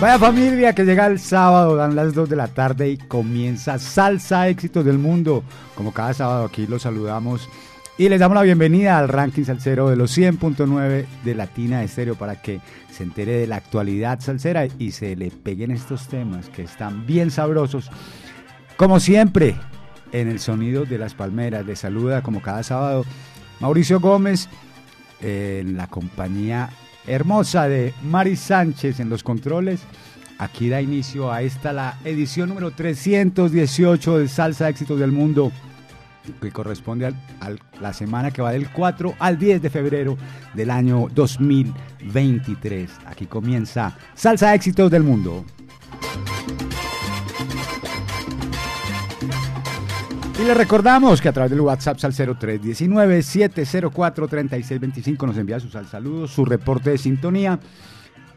Vaya familia que llega el sábado, dan las 2 de la tarde y comienza Salsa Éxitos del Mundo. Como cada sábado aquí los saludamos y les damos la bienvenida al ranking salsero de los 100.9 de Latina Estéreo para que se entere de la actualidad salsera y se le peguen estos temas que están bien sabrosos. Como siempre, en el sonido de las palmeras, les saluda como cada sábado Mauricio Gómez en la compañía hermosa de Mari Sánchez en los controles. Aquí da inicio a esta la edición número 318 de Salsa Éxitos del Mundo, que corresponde a la semana que va del 4 al 10 de febrero del año 2023. Aquí comienza Salsa Éxitos del Mundo. Y le recordamos que a través del WhatsApp al 0319-704-3625 nos envía sus saludos, su reporte de sintonía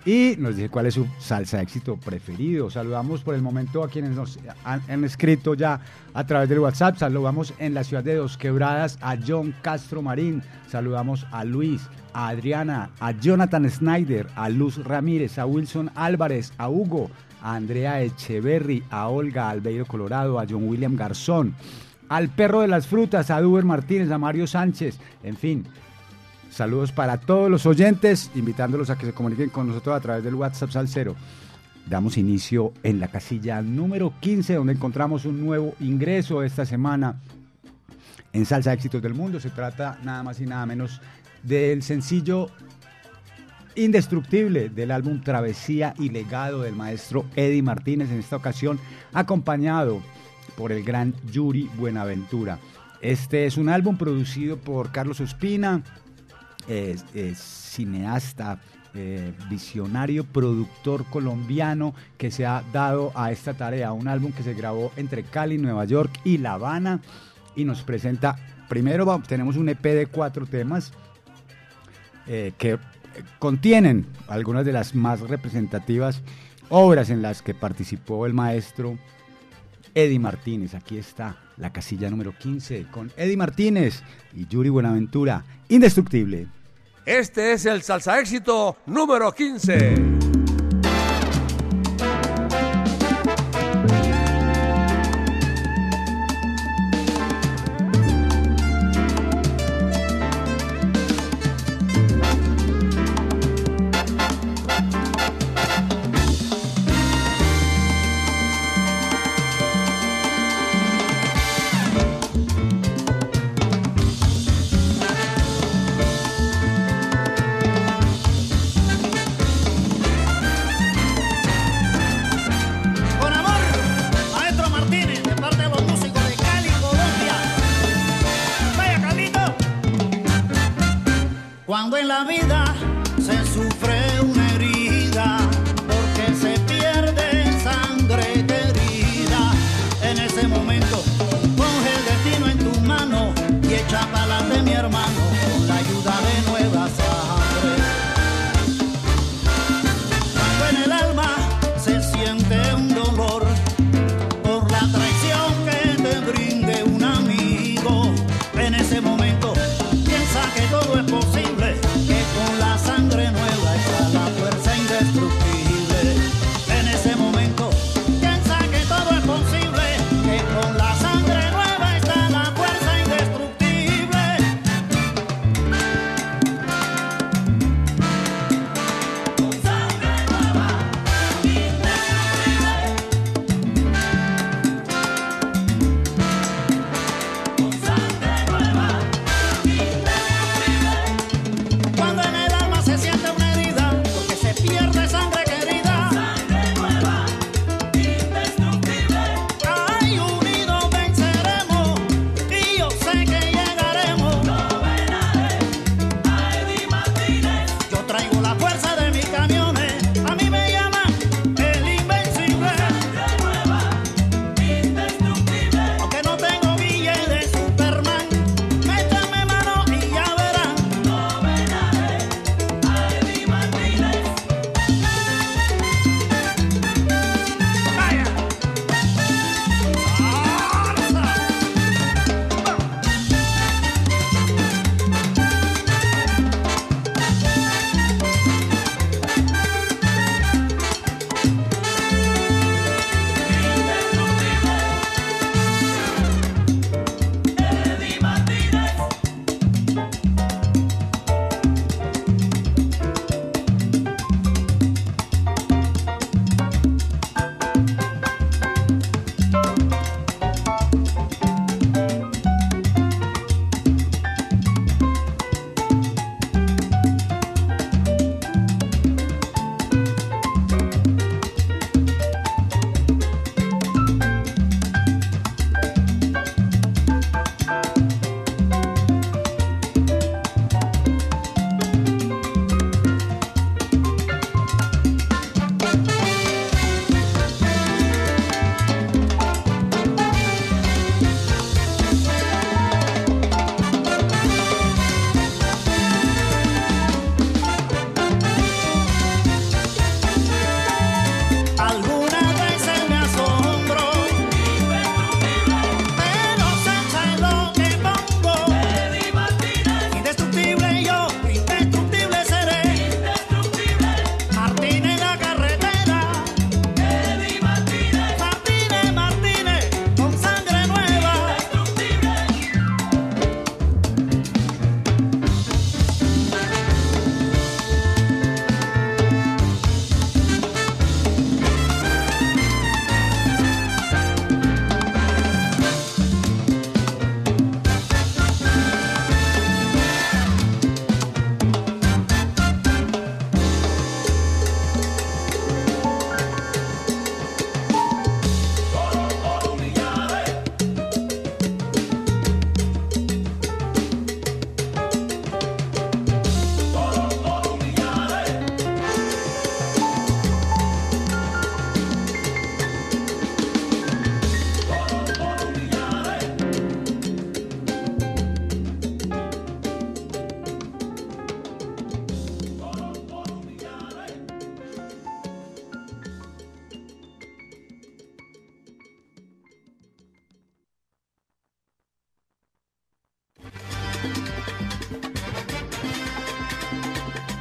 y nos dice cuál es su salsa de éxito preferido. Saludamos por el momento a quienes nos han, escrito ya a través del WhatsApp. Saludamos en la ciudad de Dos Quebradas a John Castro Marín. Saludamos a Luis, a Adriana, a Jonathan Snyder, a Luz Ramírez, a Wilson Álvarez, a Hugo, a Andrea Echeverry, a Olga Albeiro Colorado, a John William Garzón al perro de las frutas, a Duber Martínez, a Mario Sánchez, en fin. Saludos para todos los oyentes, invitándolos a que se comuniquen con nosotros a través del WhatsApp Salcero. Damos inicio en la casilla número 15, donde encontramos un nuevo ingreso esta semana en Salsa Éxitos del Mundo. Se trata nada más y nada menos del sencillo indestructible del álbum Travesía y Legado del maestro Eddie Martínez, en esta ocasión acompañado por el gran Yuri Buenaventura. Este es un álbum producido por Carlos Ospina, cineasta, eh, visionario, productor colombiano que se ha dado a esta tarea. Un álbum que se grabó entre Cali, Nueva York y La Habana y nos presenta, primero tenemos un EP de cuatro temas eh, que contienen algunas de las más representativas obras en las que participó el maestro Eddie Martínez. Aquí está la casilla número 15 con Eddie Martínez y Yuri Buenaventura. Indestructible. Este es el salsa éxito número 15.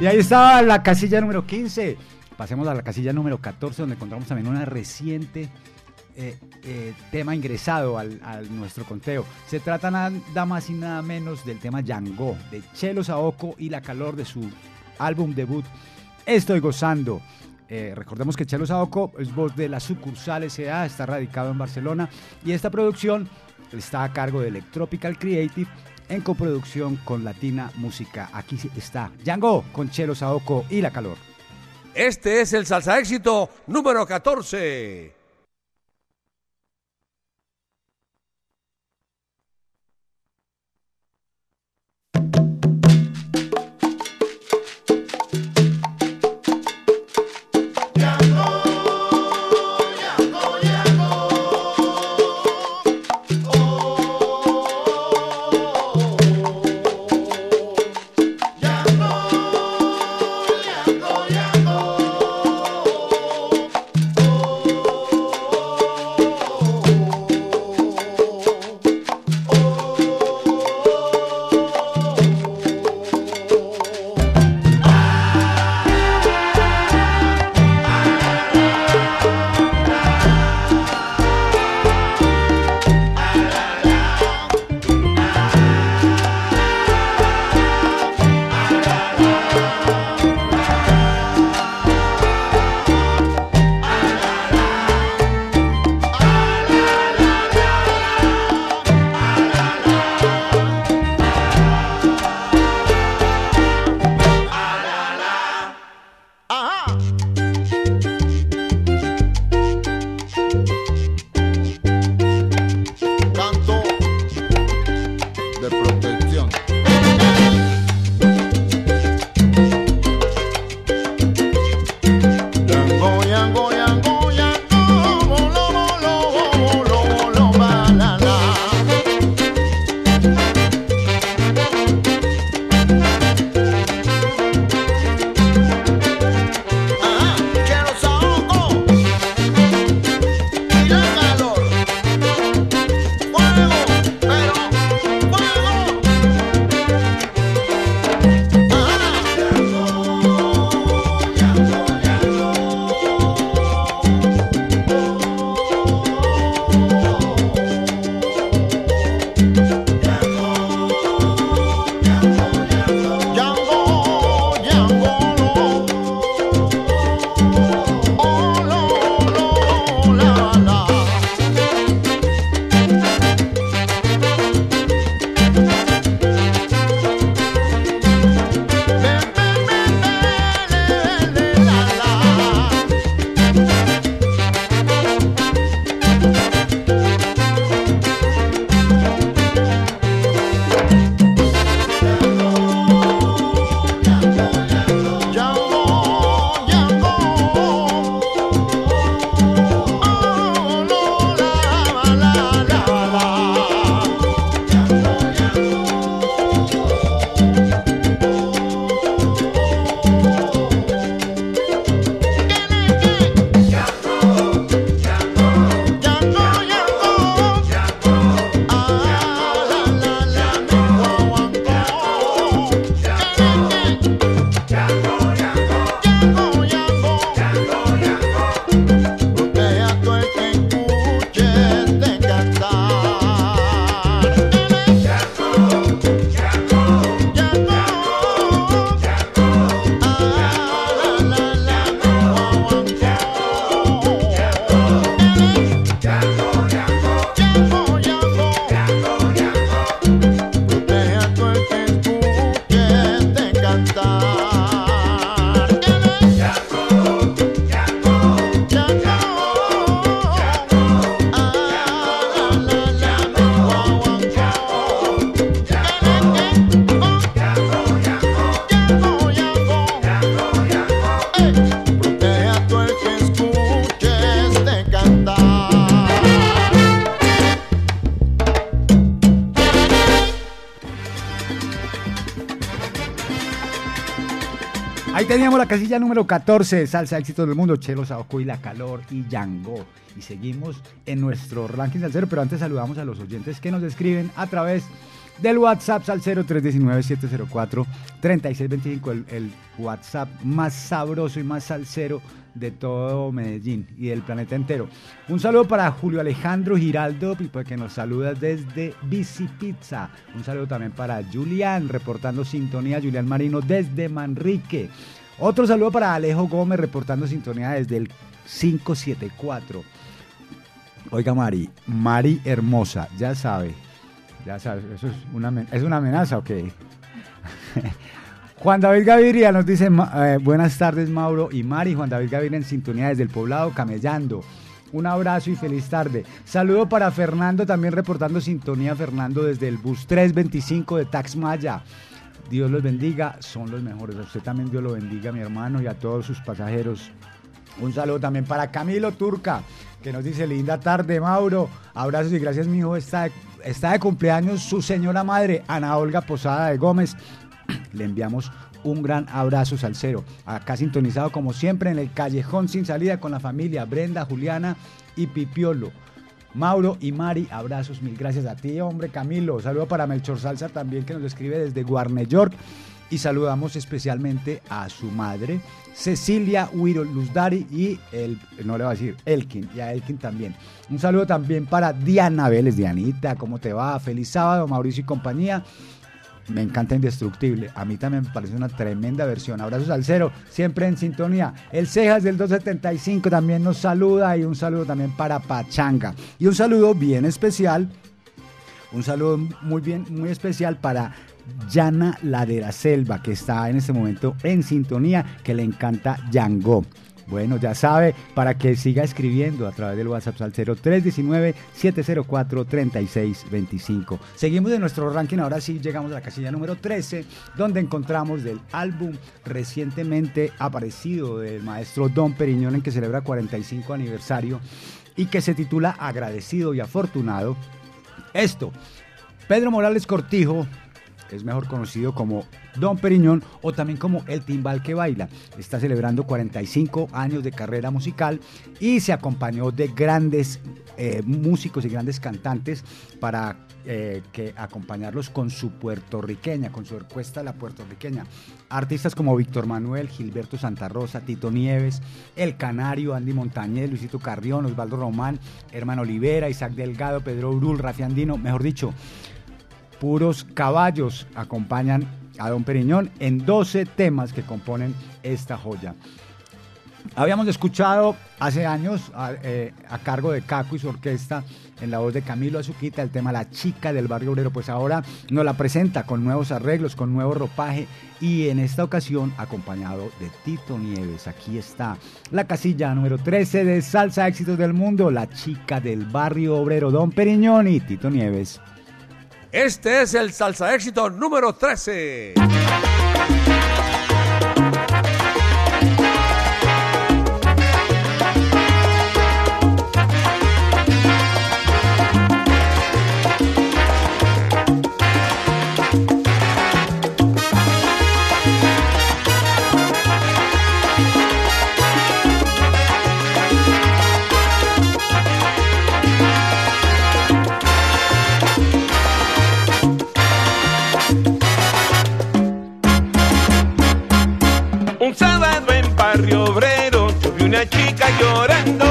Y ahí estaba la casilla número 15. Pasemos a la casilla número 14, donde encontramos también una reciente eh, eh, tema ingresado al, nuestro conteo. Se trata nada más y nada menos del tema Yango, de Chelo Saoko y la calor de su álbum debut Estoy Gozando. Eh, recordemos que Chelo Saoko es voz de la sucursal SA, está radicado en Barcelona y esta producción está a cargo de Electropical Creative en coproducción con Latina Música. Aquí está Django con Chelo Saoko y La Calor. Este es el salsa éxito número 14. Casilla número 14, salsa éxito del mundo, Chelo Saoco y La Calor y Yango. Y seguimos en nuestro ranking salsero, pero antes saludamos a los oyentes que nos escriben a través del WhatsApp al 0319-704-3625, el, el WhatsApp más sabroso y más salsero de todo Medellín y del planeta entero. Un saludo para Julio Alejandro Giraldo, que nos saluda desde Bici Pizza. Un saludo también para Julián, reportando sintonía, Julián Marino desde Manrique. Otro saludo para Alejo Gómez, reportando sintonía desde el 574. Oiga, Mari, Mari hermosa, ya sabe, ya sabe, eso es una, ¿es una amenaza o qué? Juan David Gaviria nos dice, eh, buenas tardes Mauro y Mari, Juan David Gaviria en sintonía desde el poblado Camellando. Un abrazo y feliz tarde. Saludo para Fernando, también reportando sintonía Fernando desde el bus 325 de Taxmaya. Dios los bendiga, son los mejores. A usted también Dios lo bendiga, mi hermano, y a todos sus pasajeros. Un saludo también para Camilo Turca, que nos dice linda tarde, Mauro. Abrazos y gracias, mi hijo. Está está de cumpleaños su señora madre, Ana Olga Posada de Gómez. Le enviamos un gran abrazo salsero. Acá sintonizado como siempre en el callejón sin salida con la familia Brenda, Juliana y Pipiolo. Mauro y Mari, abrazos, mil gracias a ti, hombre Camilo. Saludo para Melchor Salsa también que nos escribe desde Guarne York. Y saludamos especialmente a su madre, Cecilia Huiro Luzdari y el, no le va a decir, Elkin, y a Elkin también. Un saludo también para Diana Vélez, Dianita, ¿cómo te va? Feliz sábado, Mauricio y compañía me encanta Indestructible. A mí también me parece una tremenda versión. Abrazos al cero, siempre en sintonía. El Cejas del 275 también nos saluda y un saludo también para Pachanga. Y un saludo bien especial, un saludo muy bien, muy especial para Yana Ladera Selva, que está en este momento en sintonía, que le encanta Yango. Bueno, ya sabe, para que siga escribiendo a través del WhatsApp al 0319-704-3625. Seguimos en nuestro ranking, ahora sí llegamos a la casilla número 13, donde encontramos del álbum recientemente aparecido del maestro Don Periñón, en que celebra 45 aniversario y que se titula Agradecido y Afortunado. Esto, Pedro Morales Cortijo, es mejor conocido como Don Periñón o también como El Timbal que Baila. Está celebrando 45 años de carrera musical y se acompañó de grandes eh, músicos y grandes cantantes para eh, que acompañarlos con su puertorriqueña, con su orquesta la puertorriqueña. Artistas como Víctor Manuel, Gilberto Santa Rosa, Tito Nieves, El Canario, Andy Montañez, Luisito Carrión, Osvaldo Román, Hermano Olivera, Isaac Delgado, Pedro Urul, Rafi Andino, mejor dicho, puros caballos acompañan a Don Periñón en 12 temas que componen esta joya. Habíamos escuchado hace años eh, a, cargo de Caco y su orquesta en la voz de Camilo Azuquita el tema La chica del barrio obrero, pues ahora nos la presenta con nuevos arreglos, con nuevo ropaje y en esta ocasión acompañado de Tito Nieves. Aquí está la casilla número 13 de Salsa Éxitos del Mundo, La chica del barrio obrero, Don Periñón y Tito Nieves. Este es el salsa éxito número 13. Chica llorando.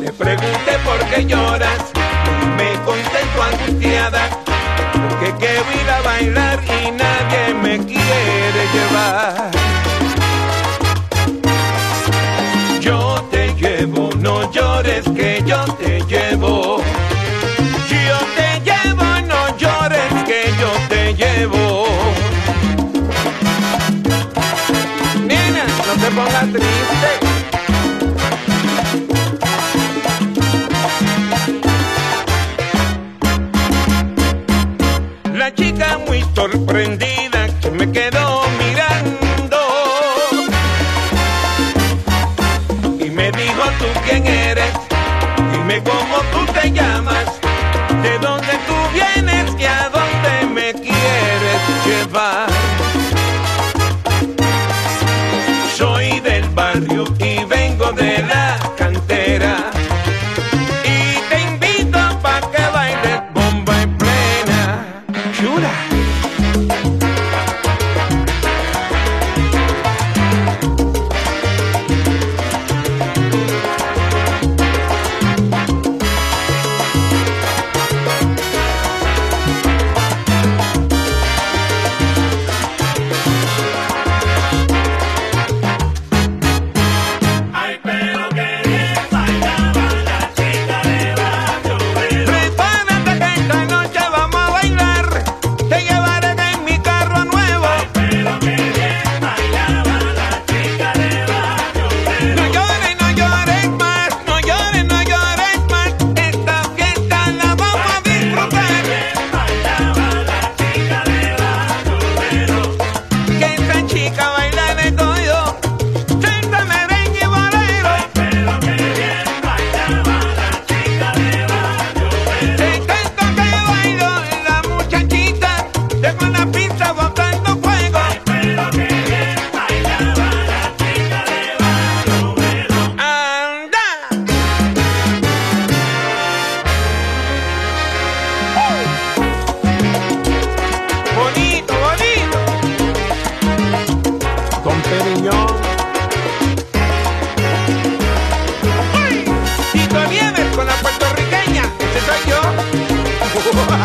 Le pregunté por qué lloras, me contento angustiada, porque quiero ir a bailar y nadie me quiere llevar.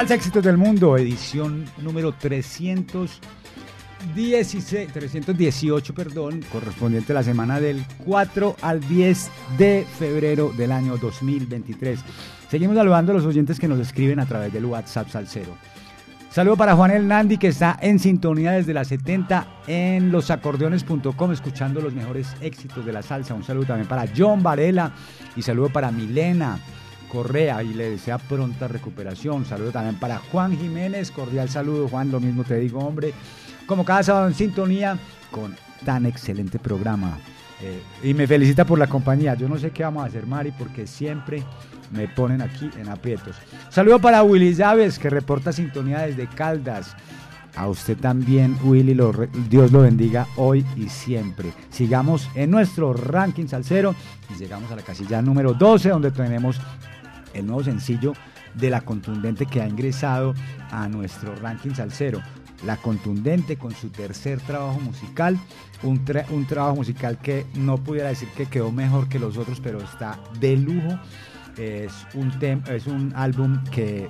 Salsa Éxitos del Mundo, edición número 316, 318, perdón, correspondiente a la semana del 4 al 10 de febrero del año 2023. Seguimos saludando a los oyentes que nos escriben a través del WhatsApp Salcero. Saludo para Juan Nandi que está en sintonía desde las 70 en losacordeones.com escuchando los mejores éxitos de la salsa. Un saludo también para John Varela y saludo para Milena. Correa y le desea pronta recuperación. Saludo también para Juan Jiménez, cordial saludo Juan, lo mismo te digo hombre, como cada sábado en sintonía con tan excelente programa. Eh, y me felicita por la compañía. Yo no sé qué vamos a hacer, Mari, porque siempre me ponen aquí en aprietos. Saludo para Willy Llaves, que reporta sintonía desde Caldas. A usted también, Willy, Dios lo bendiga hoy y siempre. Sigamos en nuestro ranking salsero y llegamos a la casilla número 12, donde tenemos el nuevo sencillo de La Contundente que ha ingresado a nuestro ranking salsero. La Contundente con su tercer trabajo musical, un, un trabajo musical que no pudiera decir que quedó mejor que los otros, pero está de lujo. Es un, es un álbum que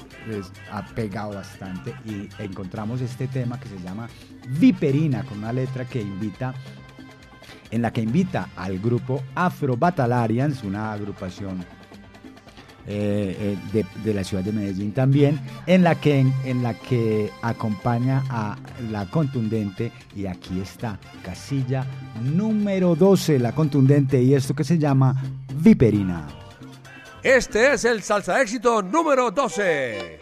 ha pegado bastante y encontramos este tema que se llama Viperina, con una letra que invita en la que invita al grupo Afro Batalarians, una agrupación eh, eh, de, la ciudad de Medellín también, en la, que, en, la que acompaña a la contundente y aquí está, casilla número 12, la contundente y esto que se llama Viperina. Este es el salsa éxito número 12.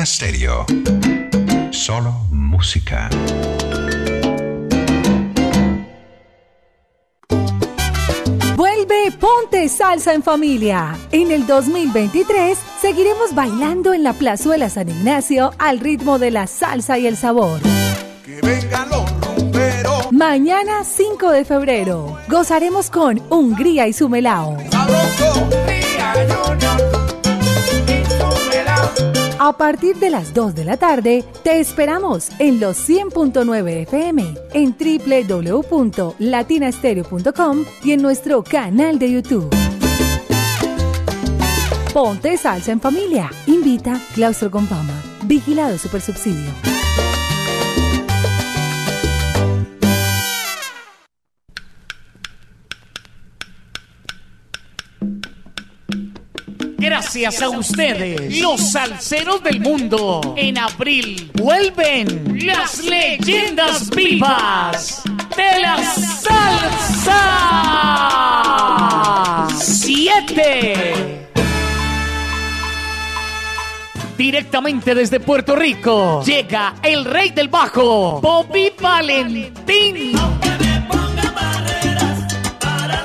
Latina Stereo. Solo música. Vuelve Ponte Salsa en Familia. En el 2023 seguiremos bailando en la Plazuela San Ignacio al ritmo de la salsa y el sabor. Que vengan los rumberos. Mañana 5 de febrero gozaremos con Hungría y su melao. A partir de las 2 de la tarde, te esperamos en los 100.9 FM, en www.latinastereo.com y en nuestro canal de YouTube. Ponte salsa en familia. Invita Claustro con Fama. Vigilado Supersubsidio. Gracias a ustedes, los salseros del mundo. En abril vuelven las leyendas vivas de la salsa. Siete. Directamente desde Puerto Rico llega el rey del bajo, Bobby Valentín. Que me ponga barreras para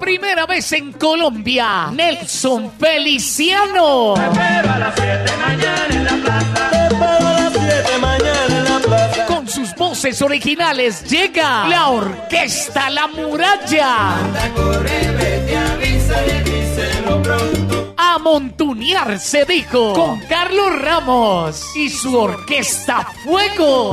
Primera vez en Colombia, Nelson Feliciano. Pero a las 7 mañana en la plaza. Te espero a las 7 mañana en la plaza. Con sus voces originales llega la Orquesta La Muralla. Corre, vete, avisa y díselo pronto. A montunear se dijo con Carlos Ramos y su orquesta Fuego.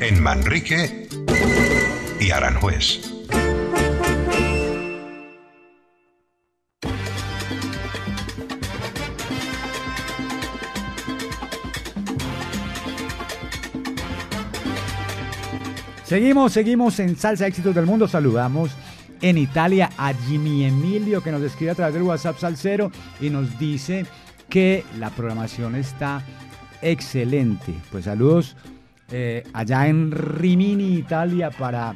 En Manrique y Aranjuez. Seguimos, seguimos en Salsa Éxitos del Mundo. Saludamos en Italia a Jimmy Emilio que nos escribe a través del WhatsApp Salsero y nos dice que la programación está excelente. Pues saludos eh, allá en Rimini, Italia, para,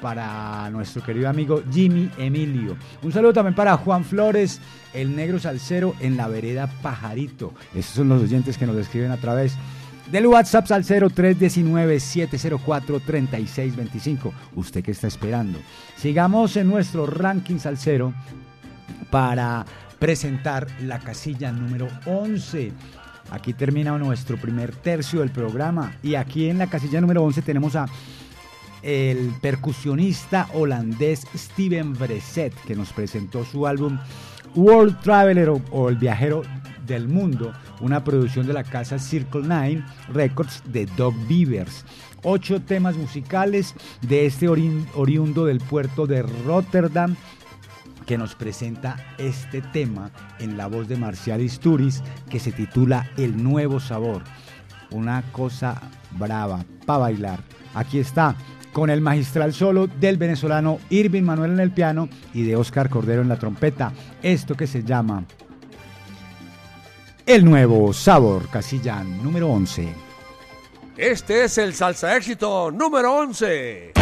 para nuestro querido amigo Jimmy Emilio. Un saludo también para Juan Flores, el negro salsero en la vereda Pajarito. Esos son los oyentes que nos escriben a través del WhatsApp Salcero 319-704-3625. ¿Usted qué está esperando? Sigamos en nuestro ranking Salcero para presentar la casilla número 11. Aquí termina nuestro primer tercio del programa y aquí en la casilla número 11 tenemos a el percusionista holandés Steven Breset que nos presentó su álbum World Traveler o, El Viajero del Mundo, una producción de la casa Circle Nine Records de Doug Beavers. Ocho temas musicales de este ori- oriundo del puerto de Rotterdam que nos presenta este tema en la voz de Marcial Isturiz que se titula El Nuevo Sabor. Una cosa brava para bailar. Aquí está con el magistral solo del venezolano Irving Manuel en el piano y de Oscar Cordero en la trompeta. Esto que se llama El Nuevo Sabor, casilla número 11. Este es el salsa éxito número 11.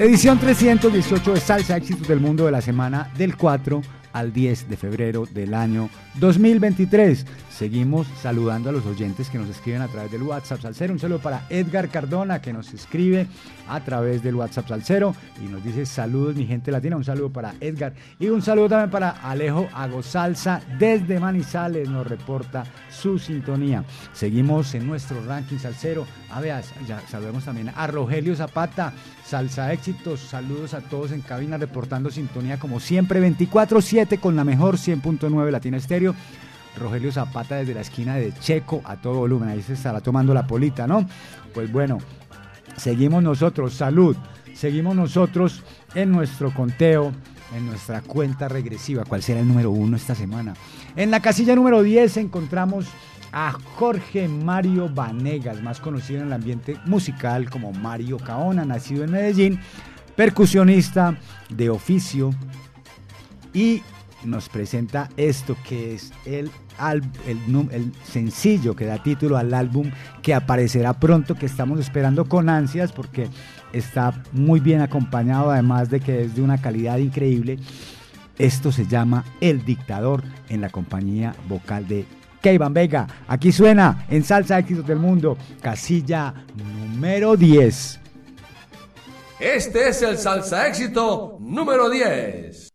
Edición 318 de Salsa Éxitos del Mundo de la semana del 4 al 10 de febrero del año 2023. Seguimos saludando a los oyentes que nos escriben a través del WhatsApp Salcero. Un saludo para Edgar Cardona que nos escribe a través del WhatsApp Salcero y nos dice saludos mi gente latina. Un saludo para Edgar y un saludo también para Alejo Agosalza desde Manizales nos reporta su sintonía. Seguimos en nuestro ranking Salcero. A ver, ya saludemos también a Rogelio Zapata, Salsa Éxitos. Saludos a todos en cabina reportando sintonía como siempre 24/7 con la mejor 100.9 Latina Estéreo. Rogelio Zapata desde la esquina de Checo a todo volumen. Ahí se estará tomando la polita, ¿no? Pues bueno, seguimos nosotros, salud. Seguimos nosotros en nuestro conteo, en nuestra cuenta regresiva. ¿Cuál será el número uno esta semana? En la casilla número 10 encontramos a Jorge Mario Vanegas, más conocido en el ambiente musical como Mario Caona, nacido en Medellín, percusionista de oficio y nos presenta esto que es el, el sencillo que da título al álbum que aparecerá pronto, que estamos esperando con ansias porque está muy bien acompañado, además de que es de una calidad increíble. Esto se llama El Dictador en la compañía vocal de Keivan Vega. Aquí suena en Salsa Éxitos del Mundo, casilla número 10. Este es el salsa éxito número 10.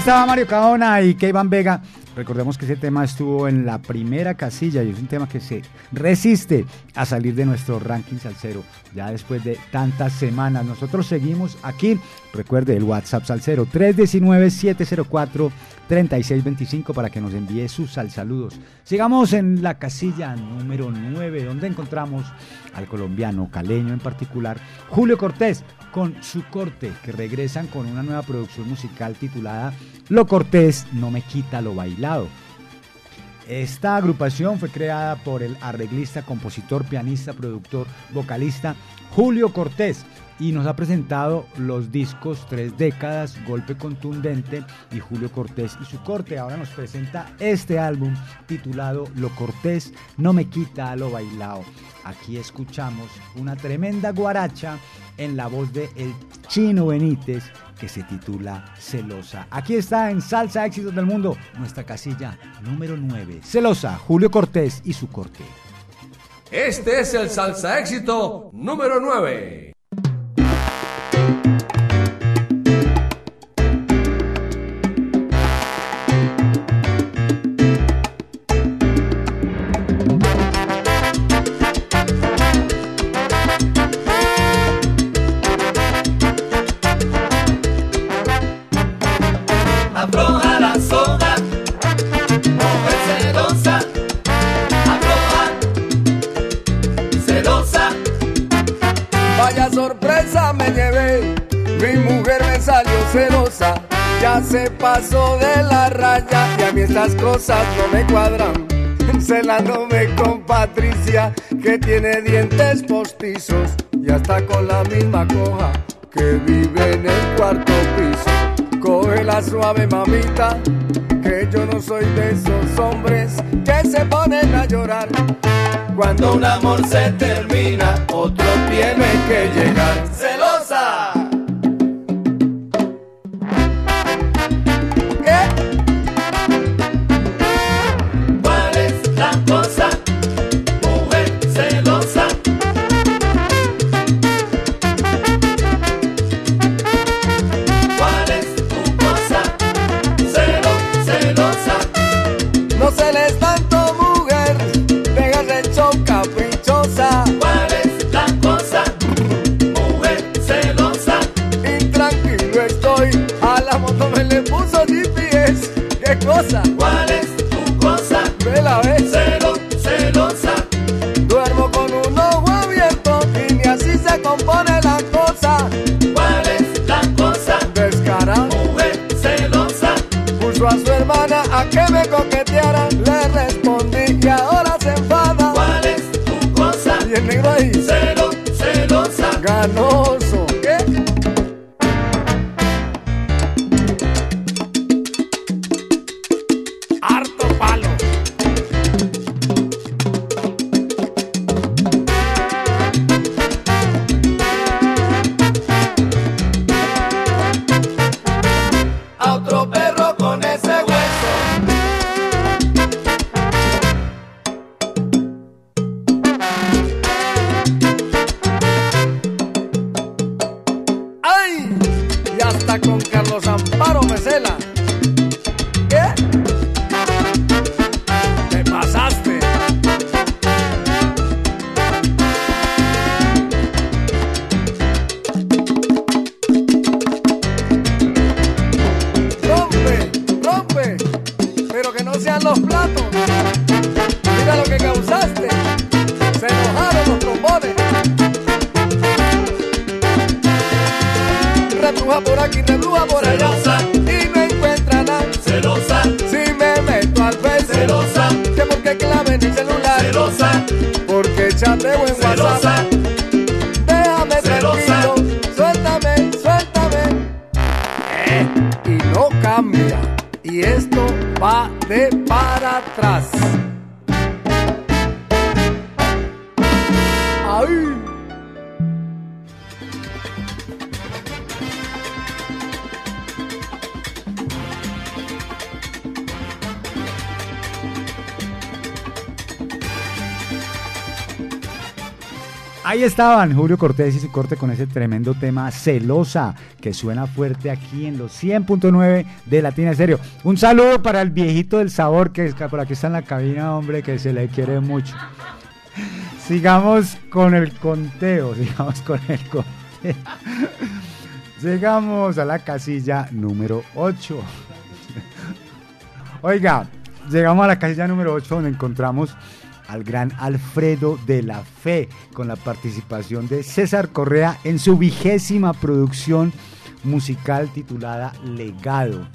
Estaba Mario Caona y Kevin Vega. Recordemos que ese tema estuvo en la primera casilla y es un tema que se resiste a salir de nuestro ranking salsero ya después de tantas semanas. Nosotros seguimos aquí. Recuerde el WhatsApp salsero 319-704-3625 para que nos envíe sus saludos. Sigamos en la casilla número 9 donde encontramos al colombiano caleño en particular, Julio Cortés con su corte, que regresan con una nueva producción musical titulada Lo Cortés no me quita lo bailado. Esta agrupación fue creada por el arreglista, compositor, pianista, productor, vocalista Julio Cortés y nos ha presentado los discos Tres Décadas, Golpe Contundente y Julio Cortés y su corte. Ahora nos presenta este álbum titulado Lo Cortés no me quita lo bailado. Aquí escuchamos una tremenda guaracha en la voz de El Chino Benítez que se titula Celosa. Aquí está en Salsa Éxitos del Mundo, nuestra casilla número 9. Celosa, Julio Cortés y su corte. Este es el Salsa Éxito número 9. Pasó de la raya y a mí estas cosas no me cuadran. Celándome con Patricia, que tiene dientes postizos y hasta con la misma coja que vive en el cuarto piso. Coge la suave mamita, que yo no soy de esos hombres que se ponen a llorar. Cuando un amor se termina, otro tiene que llegar. Que me estaban Julio Cortés y su corte con ese tremendo tema Celosa, que suena fuerte aquí en los 100.9 de Latina Estéreo. Un saludo para el viejito del sabor que por aquí está en la cabina, hombre, que se le quiere mucho. Sigamos con el conteo, sigamos con el conteo. Llegamos a la casilla número 8. Oiga, llegamos a la casilla número 8 donde encontramos al gran Alfredo de la Fe con la participación de César Correa en su vigésima producción musical titulada Legado.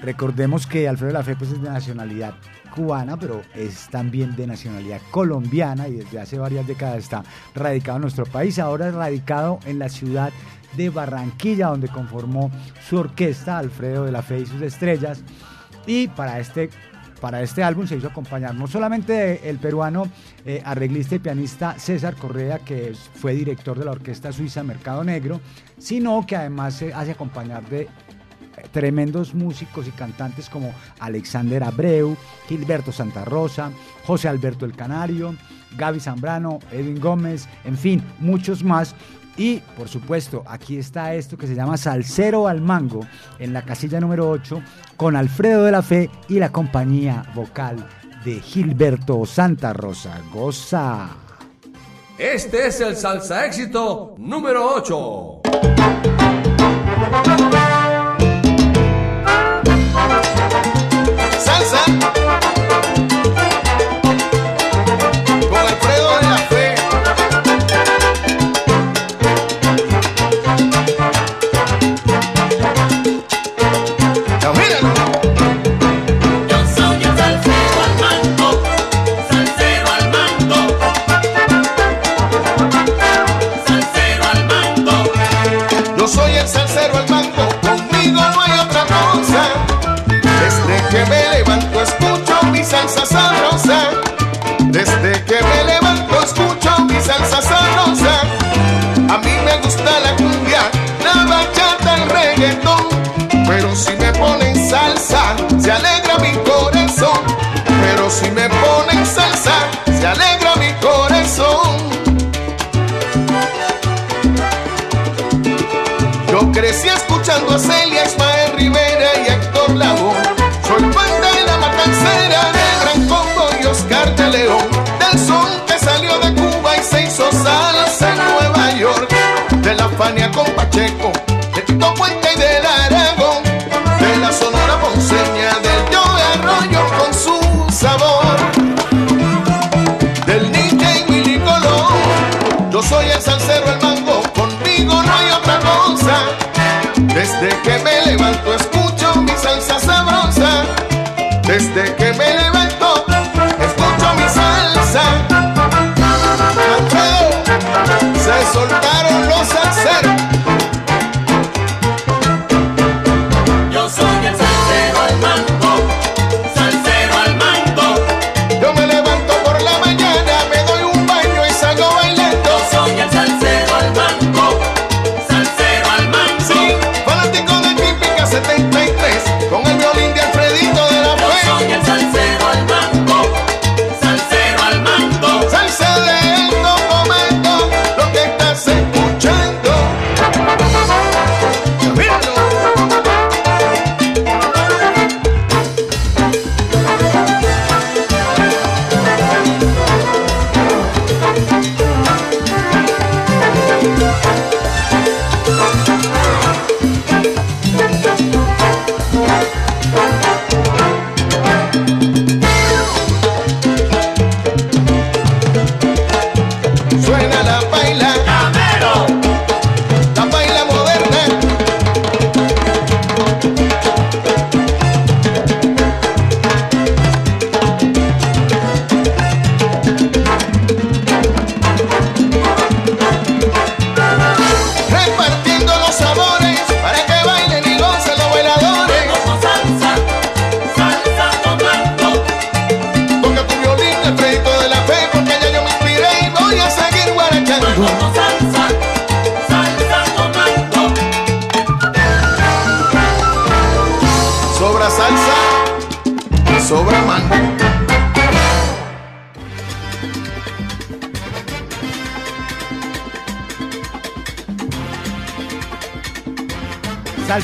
Recordemos que Alfredo de la Fe pues, es de nacionalidad cubana, pero es también de nacionalidad colombiana y desde hace varias décadas está radicado en nuestro país. Ahora es radicado en la ciudad de Barranquilla, donde conformó su orquesta Alfredo de la Fe y sus estrellas. Y para este, para este álbum se hizo acompañar no solamente el peruano eh, arreglista y pianista César Correa, que fue director de la orquesta suiza Mercado Negro, sino que además se hace acompañar de tremendos músicos y cantantes como Alexander Abreu, Gilberto Santa Rosa, José Alberto el Canario, Gaby Zambrano, Edwin Gómez, en fin, muchos más. Y por supuesto, aquí está esto que se llama Salsero al Mango en la casilla número 8 con Alfredo de la Fe y la compañía vocal de Gilberto Santa Rosa. Goza. Este es el salsa éxito número 8. Me ponen salsa, se alegra mi corazón. Yo crecí escuchando a Celia, Ismael Rivera y Héctor Lavoe. Soy banda de la matancera de Gran Combo y Oscar de León. Del son que salió de Cuba y se hizo salsa en Nueva York. De la Fania con Desde que me levanto escucho mi salsa sabrosa. Desde que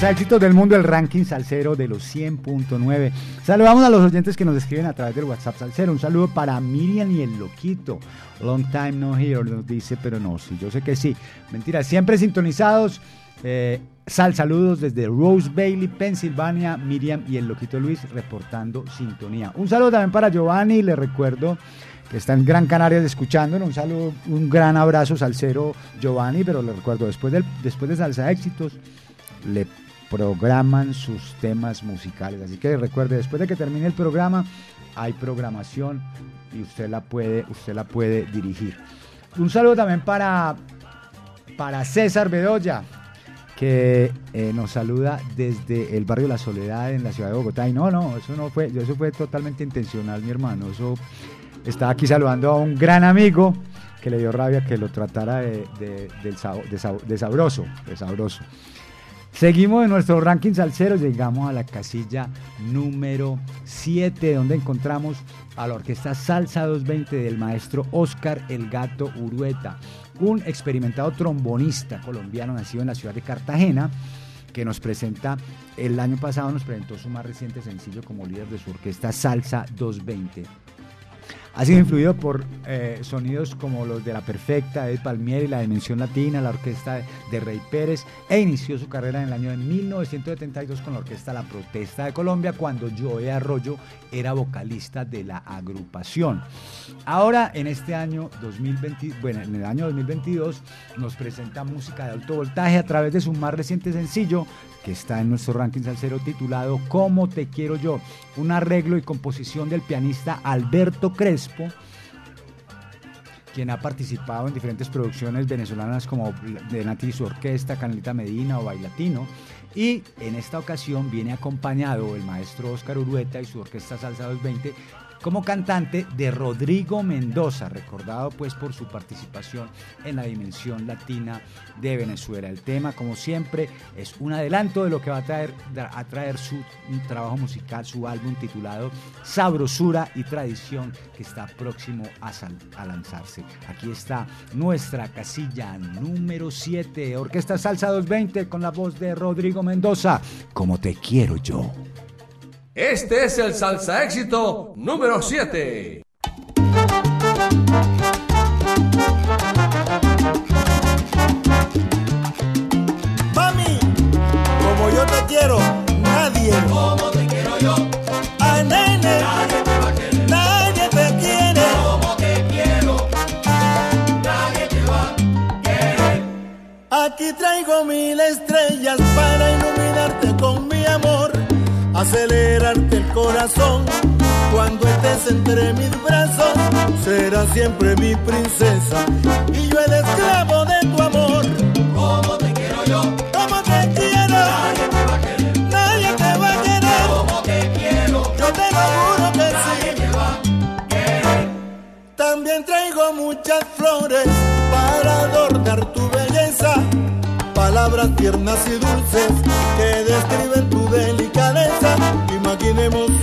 éxitos del mundo, el ranking salsero de los 100.9. Saludamos a los oyentes que nos escriben a través del WhatsApp salsero. Un saludo para Miriam y el Loquito. Long time no here, nos dice, pero no, sí, yo sé que sí. Mentira, siempre sintonizados. Eh, sal, saludos desde Rose Bailey, Pensilvania. Miriam y el Loquito Luis reportando sintonía. Un saludo también para Giovanni, le recuerdo que está en Gran Canaria escuchándonos. Un saludo, un gran abrazo, salsero Giovanni, pero le recuerdo, después, del, después de Salsa Éxitos, le programan sus temas musicales. Así que recuerde, después de que termine el programa, hay programación y usted la puede, usted la puede dirigir. Un saludo también para, para César Bedoya, que eh, nos saluda desde el barrio La Soledad en la ciudad de Bogotá. Y no, no, eso no fue, eso fue totalmente intencional, mi hermano. Eso estaba aquí saludando a un gran amigo que le dio rabia que lo tratara de, de- sabroso, de sabroso. Seguimos en nuestro ranking salsero, llegamos a la casilla número 7, donde encontramos a la orquesta Salsa 220 del maestro Oscar El Gato Urueta, un experimentado trombonista colombiano nacido en la ciudad de Cartagena, que nos presenta, el año pasado nos presentó su más reciente sencillo como líder de su orquesta Salsa 220. Ha sido influido por eh, sonidos como los de La Perfecta, Ed Palmieri, La Dimensión Latina, la orquesta de, Rey Pérez e inició su carrera en el año de 1972 con la orquesta La Protesta de Colombia cuando Joe Arroyo era vocalista de la agrupación. Ahora en este año 2020, bueno, en el año 2022 nos presenta música de alto voltaje a través de su más reciente sencillo que está en nuestro ranking salsero titulado Como te quiero yo, un arreglo y composición del pianista Alberto Crespo, quien ha participado en diferentes producciones venezolanas como de su orquesta, Canelita Medina o Bailatino. Y en esta ocasión viene acompañado el maestro Oscar Urueta y su orquesta Salsa 220 como cantante de Rodrigo Mendoza, recordado pues por su participación en la dimensión latina de Venezuela. El tema, como siempre, es un adelanto de lo que va a traer, a traer su trabajo musical, su álbum titulado Sabrosura y Tradición, que está próximo a lanzarse. Aquí está nuestra casilla número 7, Orquesta Salsa 220 con la voz de Rodrigo Mendoza, como te quiero yo. Este es el salsa éxito número 7. Mami, como yo te quiero, nadie. Como te quiero yo. Ay, nene. Nadie te va a querer. Nadie te quiere. Como te quiero. Nadie te va a querer. Aquí traigo mil estrellas para Acelerarte el corazón. Cuando estés entre mis brazos, serás siempre mi princesa y yo el esclavo de tu amor. Como te quiero yo, como te quiero, nadie te va a querer, nadie te va a querer, como te quiero, yo te lo juro que nadie sí. Te va a querer. También traigo muchas flores para adornar tu belleza, palabras tiernas y dulces que describen tu delicadeza. queremos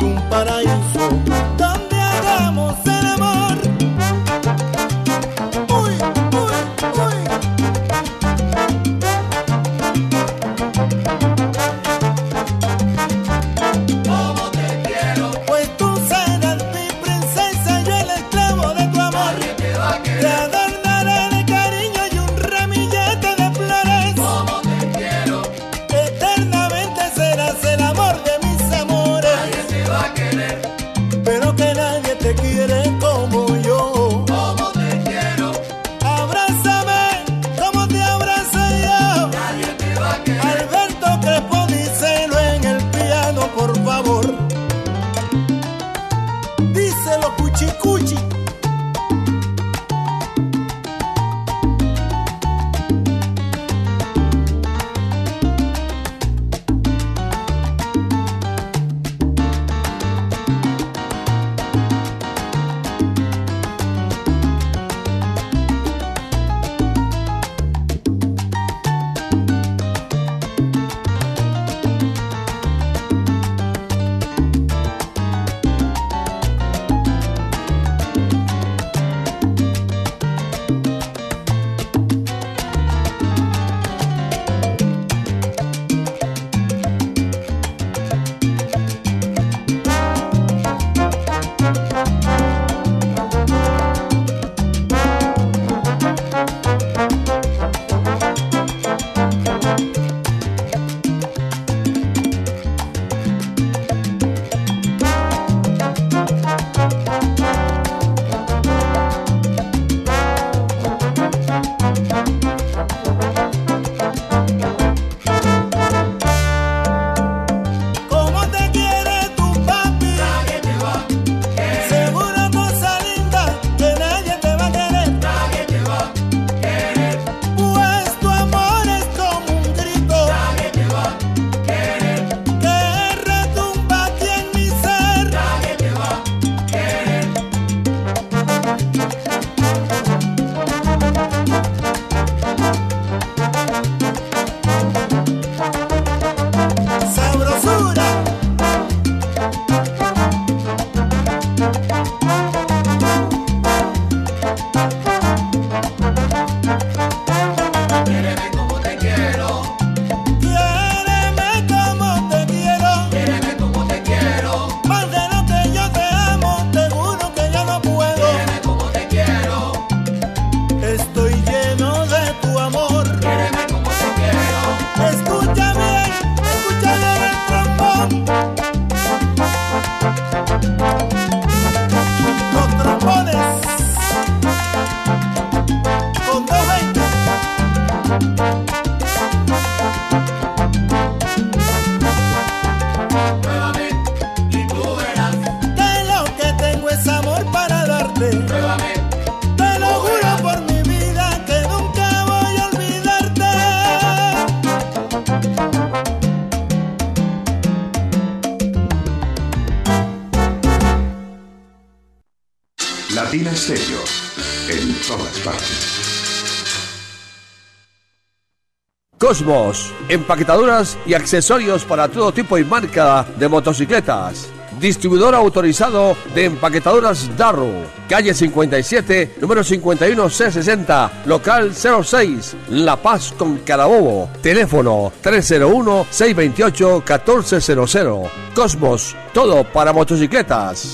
Cosmos, empaquetaduras y accesorios para todo tipo y marca de motocicletas. Distribuidor autorizado de empaquetaduras Darro. Calle 57, número 51C60, local 06, La Paz con Carabobo. Teléfono 301-628-1400. Cosmos, todo para motocicletas.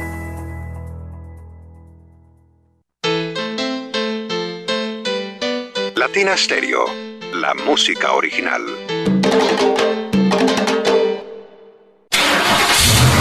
Latina Stereo. La música original.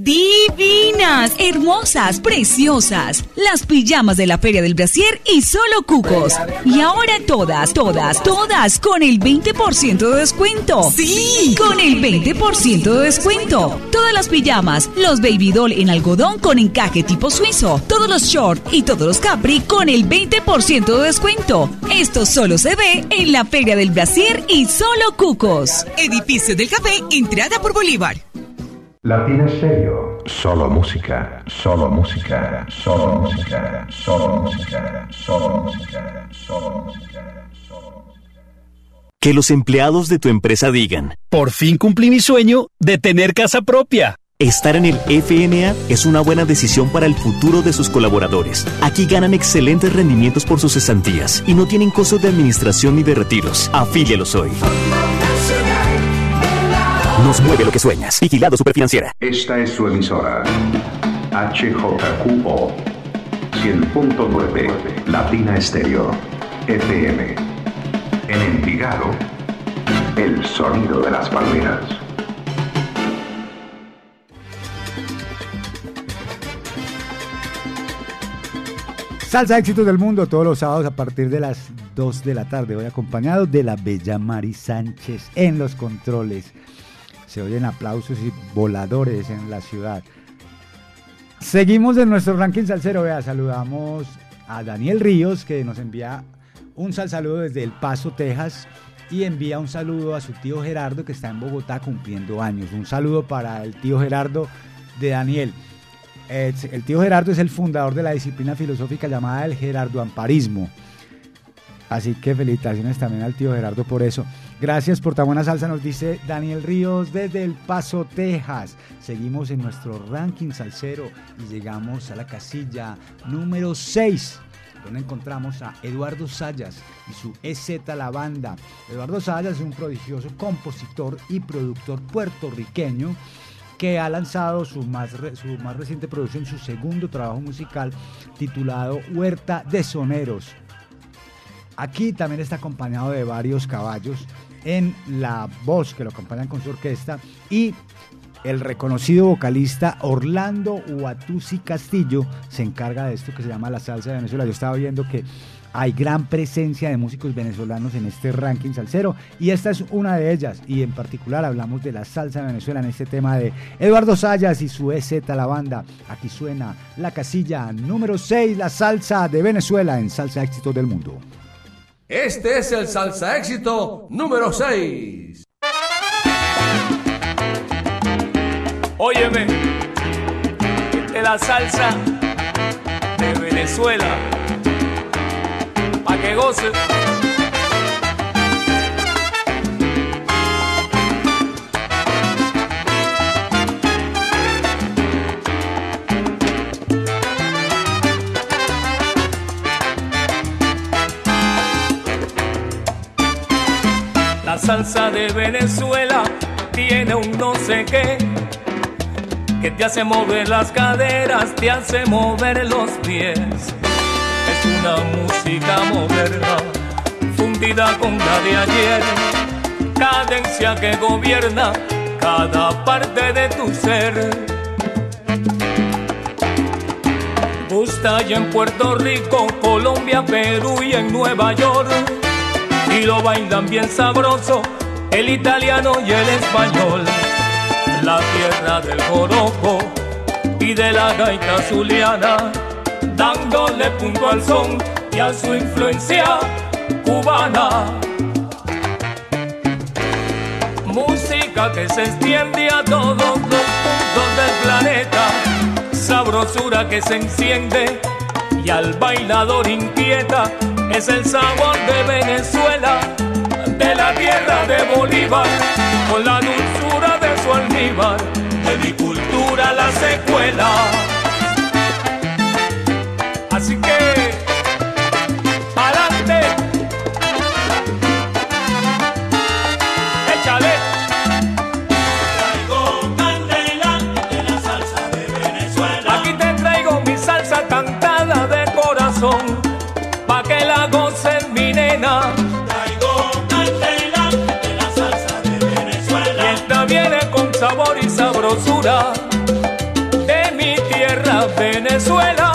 Divinas, hermosas, preciosas. Las pijamas de la Feria del Brasier y solo cucos. Y ahora todas, todas, todas con el 20% de descuento. Sí, con el 20% de descuento. Todas las pijamas, los baby doll en algodón con encaje tipo suizo, todos los short y todos los capri con el 20% de descuento. Esto solo se ve en la Feria del Brasier y solo cucos. Edificio del Café, entrada por Bolívar. Latina Stereo. Solo música, solo música, solo música, solo música, solo música, solo música. Que los empleados de tu empresa digan, por fin cumplí mi sueño de tener casa propia. Estar en el FNA es una buena decisión para el futuro de sus colaboradores. Aquí ganan excelentes rendimientos por sus cesantías y no tienen costos de administración ni de retiros. Afílialos hoy. Nos mueve lo que sueñas. Vigilado Superfinanciera. Esta es su emisora. HJQO 100.9 Latina Estéreo FM. En Envigado, el sonido de las palmeras. Salsa éxitos del mundo todos los sábados a partir de las 2 de la tarde. Hoy acompañado de la bella Mari Sánchez en los controles. Se oyen aplausos y voladores en la ciudad. Seguimos en nuestro ranking salsero. Vea, saludamos a Daniel Ríos que nos envía un sal saludo desde El Paso, Texas. Y envía un saludo a su tío Gerardo que está en Bogotá cumpliendo años. Un saludo para el tío Gerardo de Daniel. El tío Gerardo es el fundador de la disciplina filosófica llamada el Gerardo Amparismo. Así que felicitaciones también al tío Gerardo por eso. Gracias por tan buena salsa, nos dice Daniel Ríos desde El Paso, Texas. Seguimos en nuestro ranking salsero y llegamos a la casilla número 6, donde encontramos a Eduardo Sayas y su EZ La Banda. Eduardo Sayas es un prodigioso compositor y productor puertorriqueño que ha lanzado su más, su más reciente producción, su segundo trabajo musical titulado Huerta de Soneros. Aquí también está acompañado de varios caballos en la voz que lo acompañan con su orquesta y el reconocido vocalista Orlando Huatusi Castillo se encarga de esto que se llama la salsa de Venezuela. Yo estaba viendo que hay gran presencia de músicos venezolanos en este ranking salsero y esta es una de ellas y en particular hablamos de la salsa de Venezuela en este tema de Eduardo Sayas y su EZ La Banda. Aquí suena la casilla número 6, la salsa de Venezuela en Salsa Éxitos del Mundo. Este es el salsa éxito número 6. Óyeme, de la salsa de Venezuela, pa' que goce. salsa de Venezuela tiene un no sé qué que te hace mover las caderas, te hace mover los pies. Es una música moderna, fundida con la de ayer, cadencia que gobierna cada parte de tu ser. Gusta y en Puerto Rico, Colombia, Perú y en Nueva York y lo bailan bien sabroso el italiano y el español. La tierra del joropo y de la gaita zuliana, dándole punto al son y a su influencia cubana. Música que se extiende a todos los puntos del planeta, sabrosura que se enciende y al bailador inquieta es el sabor de Venezuela, de la tierra de Bolívar, con la dulzura de su almíbar, de mi cultura la secuela. sabrosura de mi tierra Venezuela.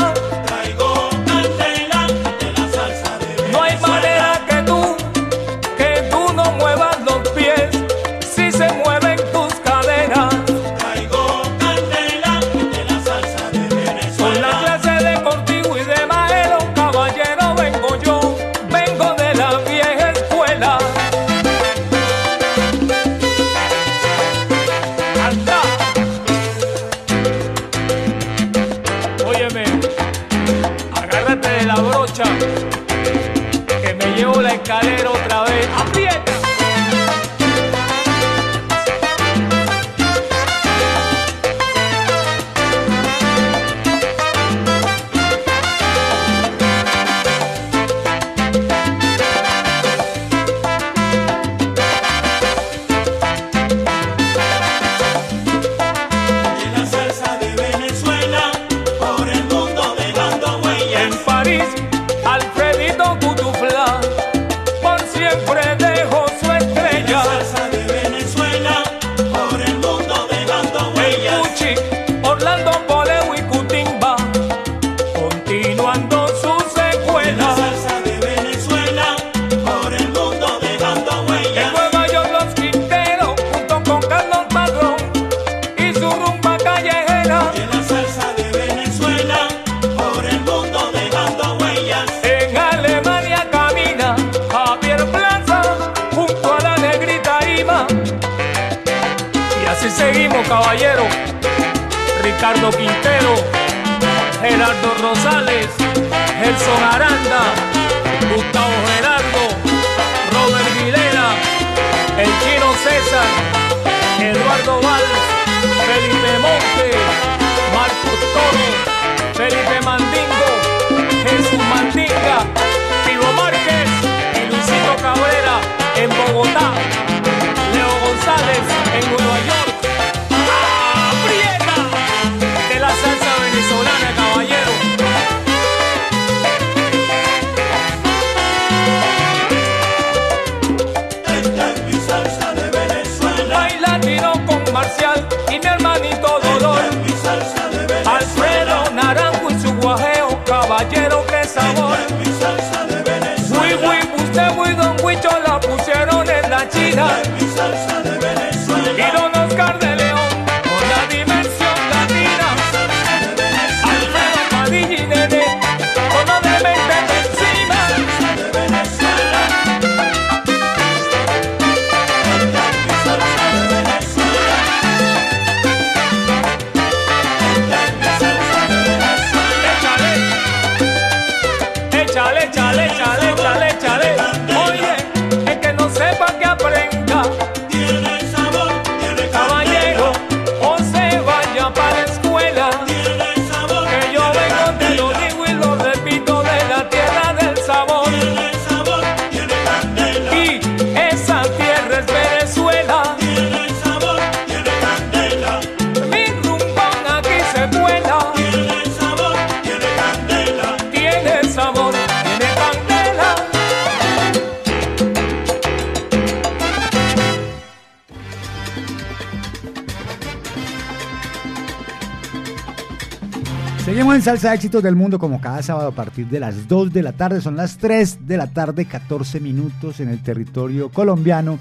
Salsa Éxitos del Mundo como cada sábado a partir de las 2 de la tarde. Son las 3 de la tarde, 14 minutos en el territorio colombiano.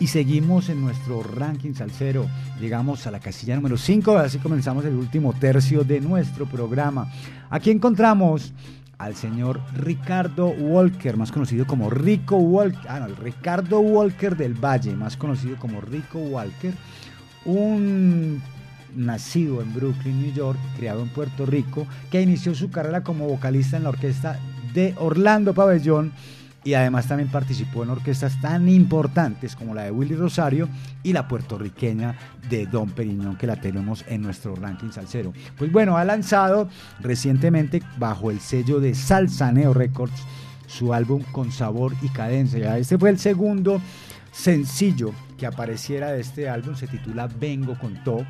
Y seguimos en nuestro ranking salsero. Llegamos a la casilla número 5. Así comenzamos el último tercio de nuestro programa. Aquí encontramos al señor Ricardo Walker, más conocido como Rico Walker. Ah, no, el Ricardo Walker del Valle, más conocido como Rico Walker. Un nacido en Brooklyn, New York, criado en Puerto Rico, que inició su carrera como vocalista en la orquesta de Orlando Pabellón y además también participó en orquestas tan importantes como la de Willy Rosario y la puertorriqueña de Don Periñón que la tenemos en nuestro ranking salsero. Pues bueno, ha lanzado recientemente bajo el sello de Salsaneo Records su álbum Con Sabor y Cadencia. Este fue el segundo sencillo que apareciera de este álbum, se titula Vengo con To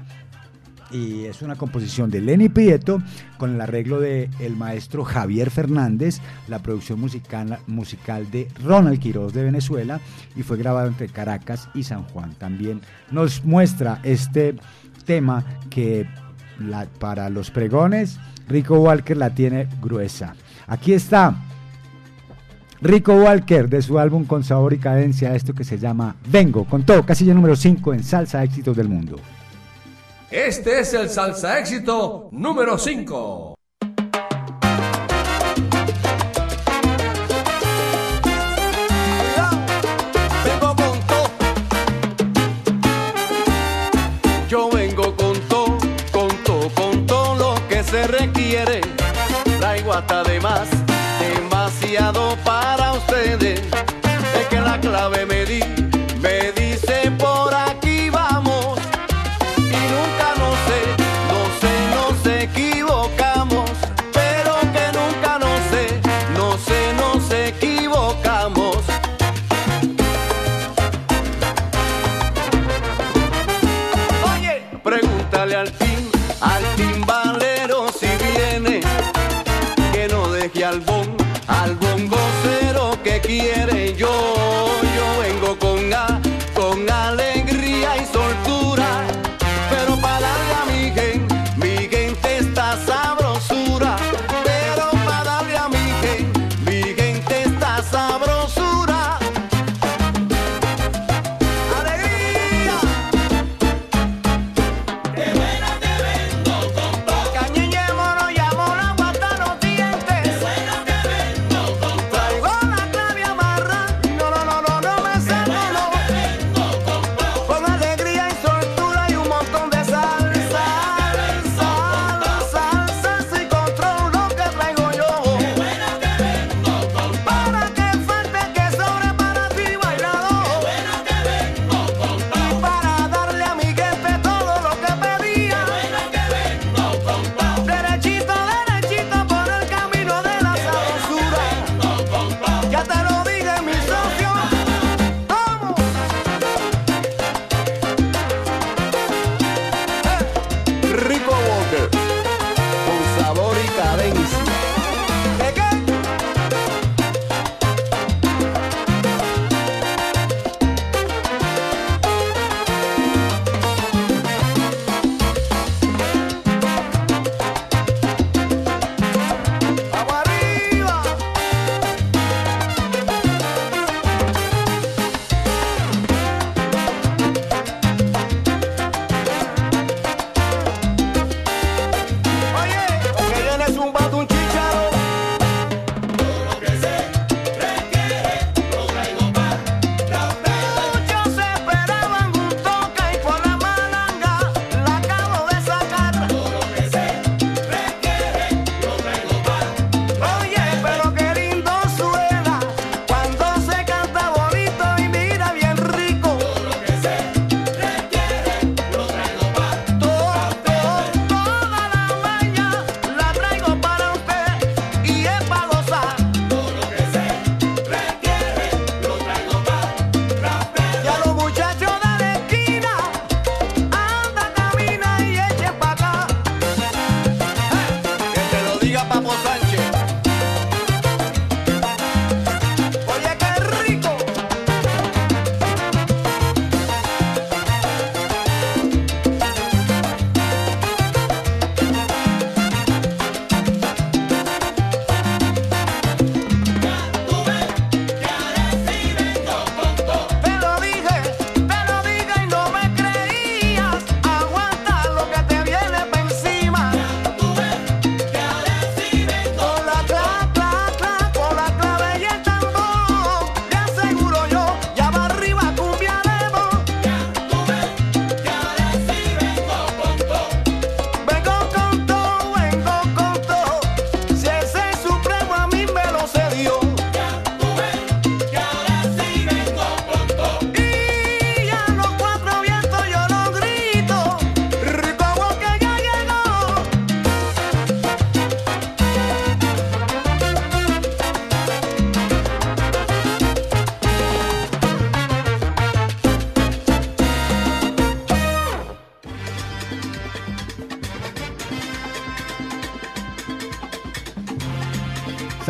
y es una composición de Lenny Prieto con el arreglo de el maestro Javier Fernández, la producción musical, musical de Ronald Quiroz de Venezuela y fue grabado entre Caracas y San Juan. También nos muestra este tema que la- para los pregones Rico Walker la tiene gruesa. Aquí está Rico Walker de su álbum con sabor y cadencia, esto que se llama Vengo, con todo, casilla número 5 en Salsa Éxitos del Mundo. Este es el salsa éxito número 5. Vengo con todo. Yo vengo con todo, con todo, con todo lo que se requiere. Traigo hasta de más, demasiado para ustedes.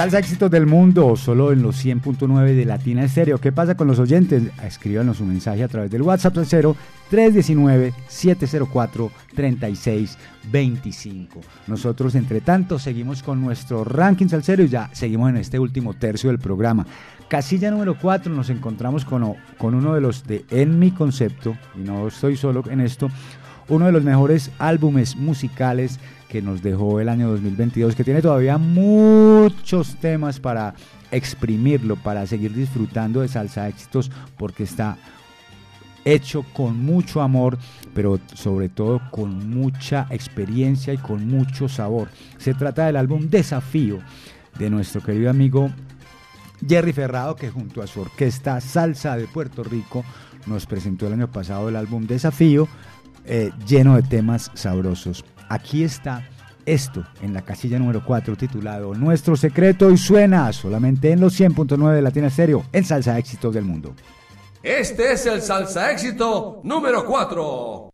Salsa éxitos del mundo, solo en los 100.9 de Latina Estéreo. ¿Qué pasa con los oyentes? Escríbanos un mensaje a través del WhatsApp al 0 319-704-3625. Nosotros, entre tanto, seguimos con nuestro ranking salsero y ya seguimos en este último tercio del programa. Casilla número 4 nos encontramos con, con uno de los de En mi concepto, y no estoy solo en esto, uno de los mejores álbumes musicales que nos dejó el año 2022, que tiene todavía muchos temas para exprimirlo, para seguir disfrutando de salsa éxitos, porque está hecho con mucho amor, pero sobre todo con mucha experiencia y con mucho sabor. Se trata del álbum Desafío de nuestro querido amigo Jerry Ferrado, que junto a su orquesta Salsa de Puerto Rico nos presentó el año pasado el álbum Desafío, eh, lleno de temas sabrosos. Aquí está esto en la casilla número 4 titulado Nuestro secreto y suena solamente en los 100.9 de Latina Estéreo en Salsa Éxitos del Mundo. Este es el Salsa Éxito número 4.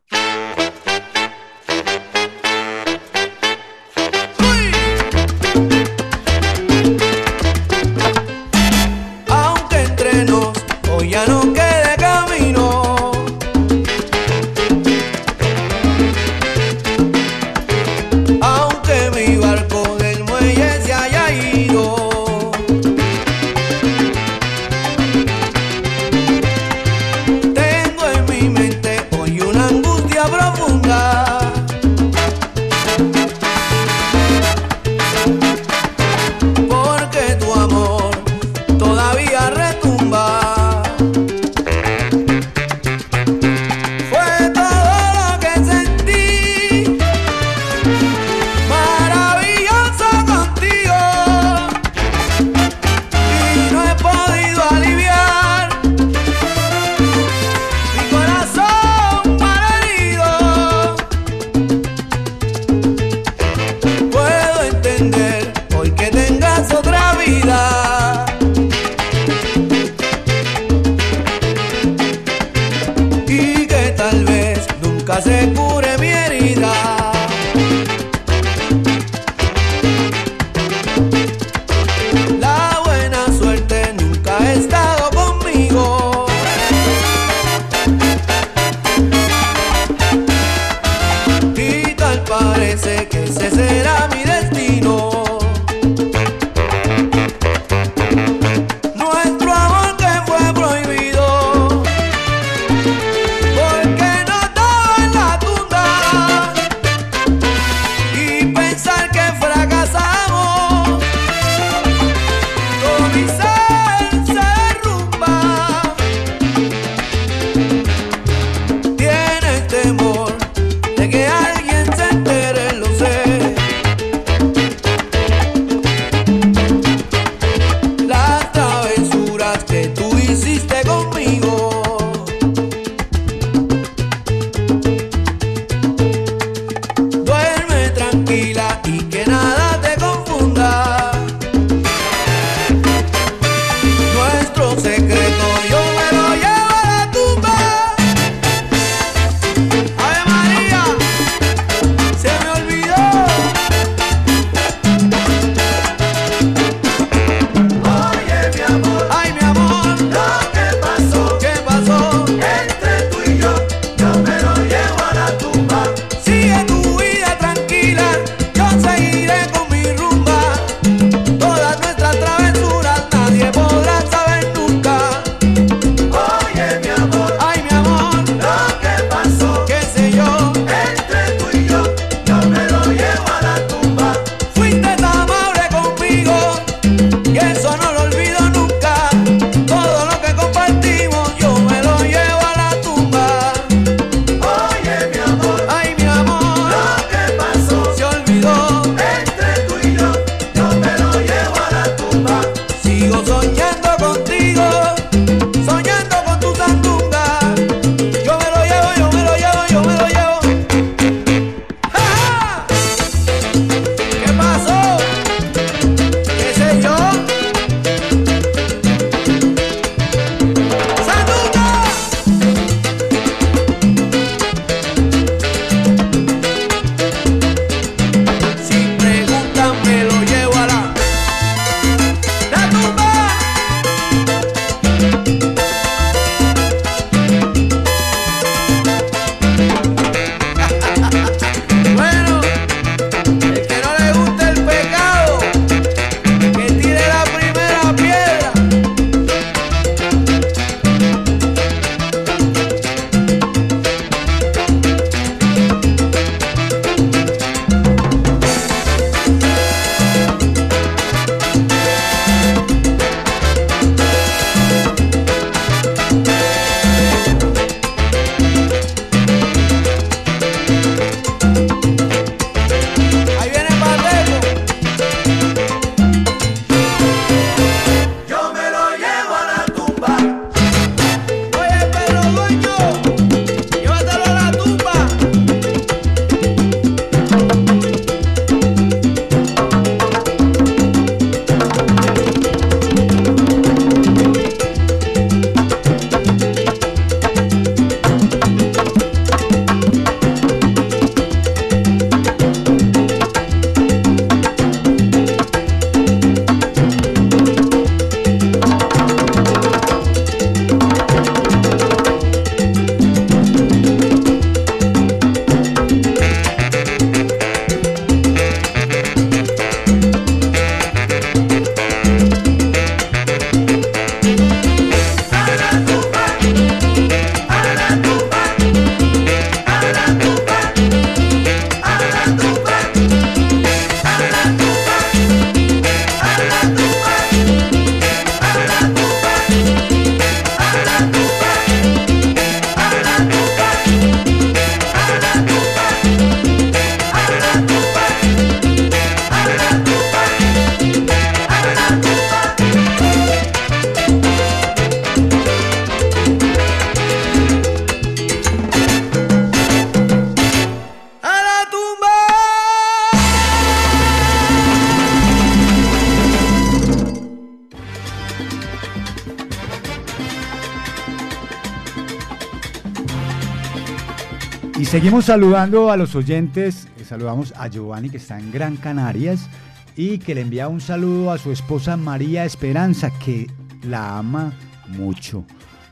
Saludando a los oyentes. Eh, Saludamos a Giovanni que está en Gran Canarias y que le envía un saludo a su esposa María Esperanza que la ama mucho.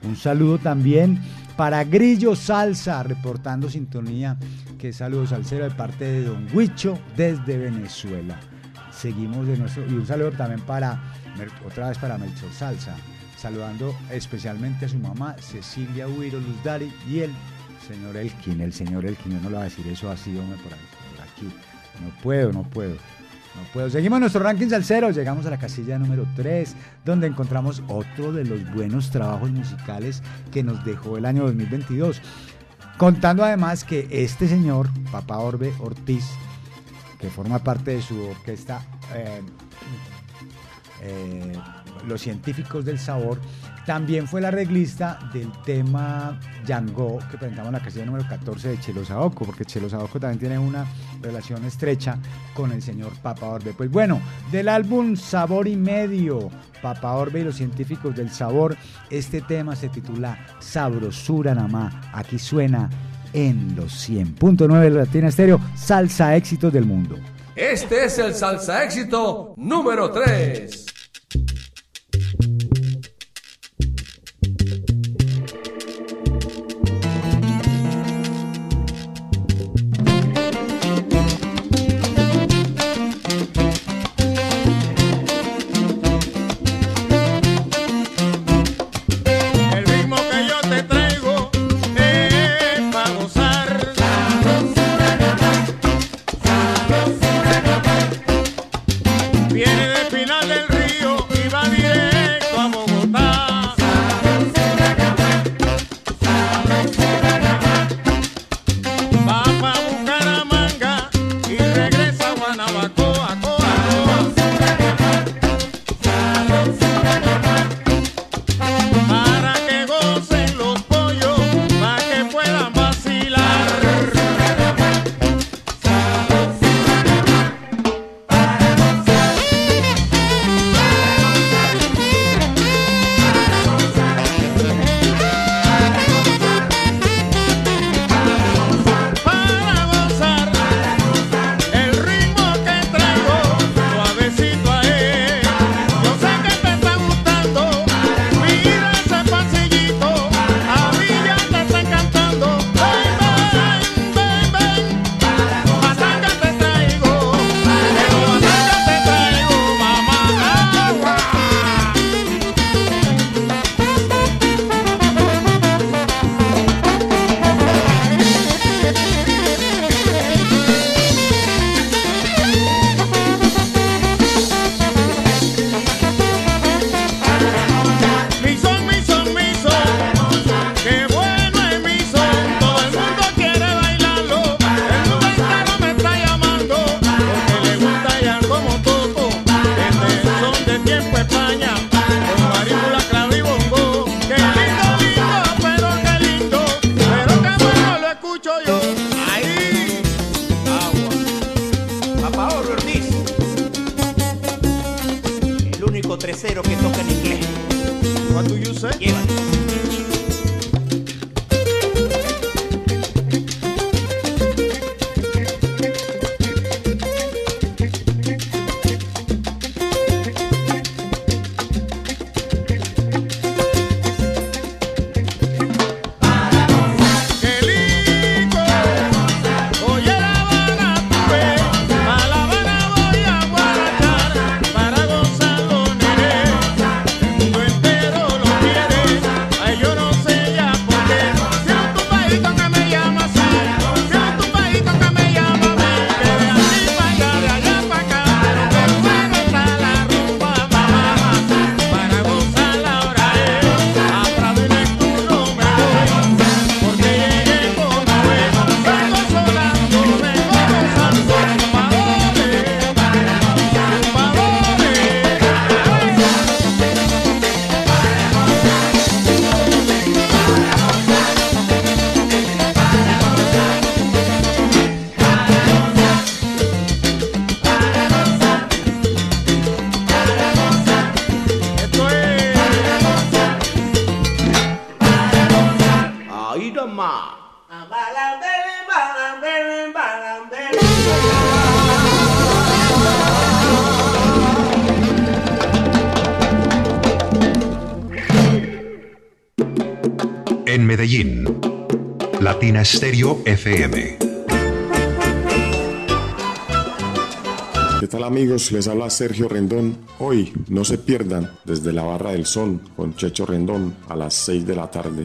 Un saludo también para Grillo Salsa reportando sintonía. Que saludo salsero de parte de Don Huicho desde Venezuela. Seguimos de nuestro y un saludo también para otra vez para Melchor Salsa, saludando especialmente a su mamá Cecilia Huiro Luz Dari y el señor Elkin, el señor Elkin, yo no le voy a decir eso así, hombre, por, aquí. No puedo, no puedo. No puedo. Seguimos nuestro ranking salsero, llegamos a la casilla número 3, donde encontramos otro de los buenos trabajos musicales que nos dejó el año 2022. Contando además que este señor, Papá Orbe Ortiz, que forma parte de su orquesta eh, eh, Los Científicos del Sabor, también fue el arreglista del tema Yango que presentamos en la casilla número 14 de Chelo Saoco, porque Chelo Saoco también tiene una relación estrecha con el señor Papa Orbe. Pues bueno, del álbum Sabor y Medio, Papa Orbe y los Científicos del Sabor, este tema se titula Sabrosura Namá. Aquí suena en los 100.9 de Latina Estéreo, Salsa Éxitos del Mundo. Este es el salsa éxito número 3. Ahí nomás. A bala de En Medellín, Latina Stereo FM. ¿Qué tal amigos? Les habla Sergio Rendón. Hoy no se pierdan desde la Barra del Sol con Checho Rendón a las 6 de la tarde.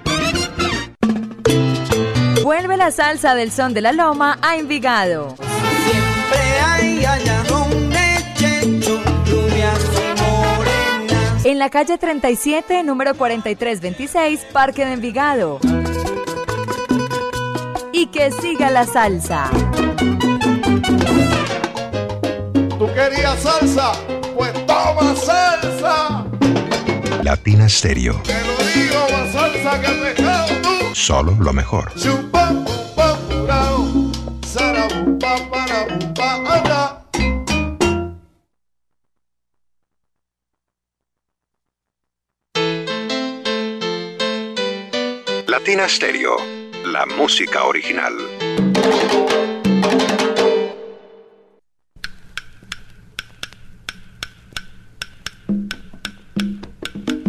Vuelve la salsa del son de la loma a Envigado. En la calle 37, número 4326, Parque de Envigado. Y que siga la salsa. ¿Tú querías salsa? Pues toma salsa. Latina Stereo. Te lo digo, más salsa que tú. Solo lo mejor. Latina Stereo. La música original.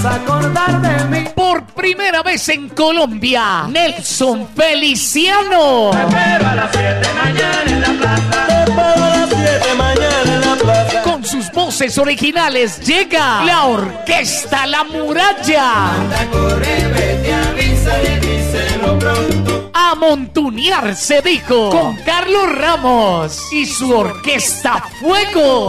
Te vas a acordar de mí. Por primera vez en Colombia, Nelson Feliciano. a las 7 mañana en la plaza. Te espero a las 7 mañana en la plaza. Con sus voces originales llega la Orquesta La Muralla. Corre, vete, avísale, díselo pronto. A montunear se dijo con Carlos Ramos y su Orquesta Fuego.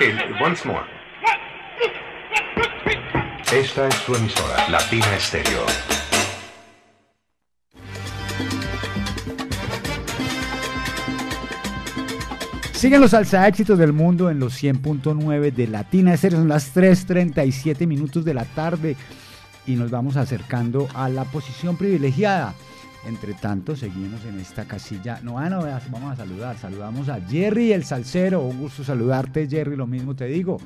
Once more. Esta es su emisora, Latina Stereo. Siguen los salsa éxitos del mundo en los 100.9 de Latina Estéreo. Son las 3.37 minutos de la tarde y nos vamos acercando a la posición privilegiada. Entre tanto, seguimos en esta casilla. No, ah, no, vamos a saludar. Saludamos a Jerry el Salsero. Un gusto saludarte, Jerry. Lo mismo te digo.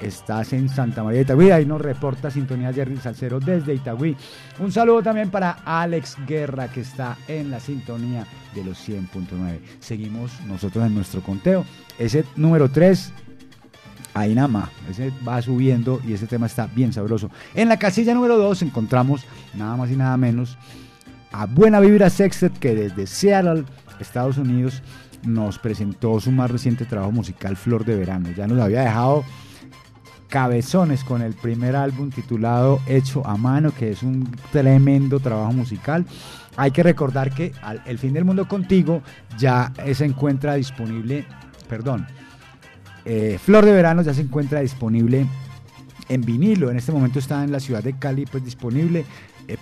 Estás en Santa María de Itagüí. Ahí nos reporta Sintonía Jerry el Salsero desde Itagüí. Un saludo también para Alex Guerra, que está en la sintonía de los 100.9. Seguimos nosotros en nuestro conteo. Ese número 3 Ahí nada más, ese va subiendo y ese tema está bien sabroso. En la casilla número 2 encontramos nada más y nada menos a Buena Vibra Sextet que desde Seattle Estados Unidos, nos presentó su más reciente trabajo musical, Flor de Verano. Ya nos había dejado cabezones con el primer álbum titulado Hecho a Mano, que es un tremendo trabajo musical. Hay que recordar que El fin del mundo contigo ya se encuentra disponible, perdón, eh, Flor de Verano ya se encuentra disponible en vinilo. En este momento está en la ciudad de Cali pues disponible,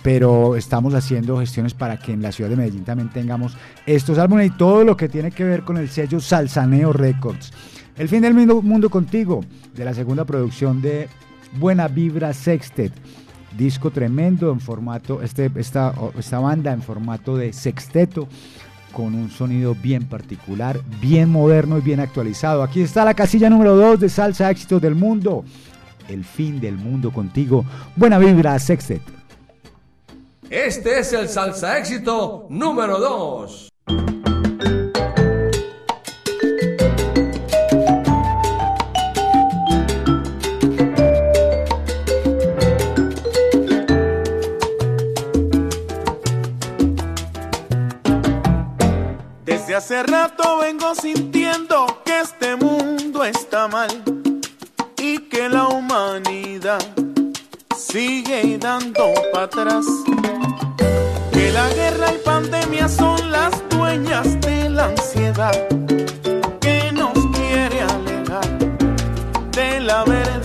pero estamos haciendo gestiones para que en la ciudad de Medellín también tengamos estos álbumes y todo lo que tiene que ver con el sello Salsaneo Records. El fin del mundo, mundo contigo, de la segunda producción de Buena Vibra Sextet. Disco tremendo en formato, este, esta, esta banda en formato de sexteto con un sonido bien particular, bien moderno y bien actualizado. Aquí está la casilla número 2 de Salsa Éxitos del Mundo. El fin del mundo contigo. Buena vibra, Sextet. Este es el salsa éxito número 2. Desde hace rato vengo sintiendo que este mundo está mal y que la humanidad sigue dando para atrás. Que la guerra y pandemia son las dueñas de la ansiedad que nos quiere alejar de la verdad.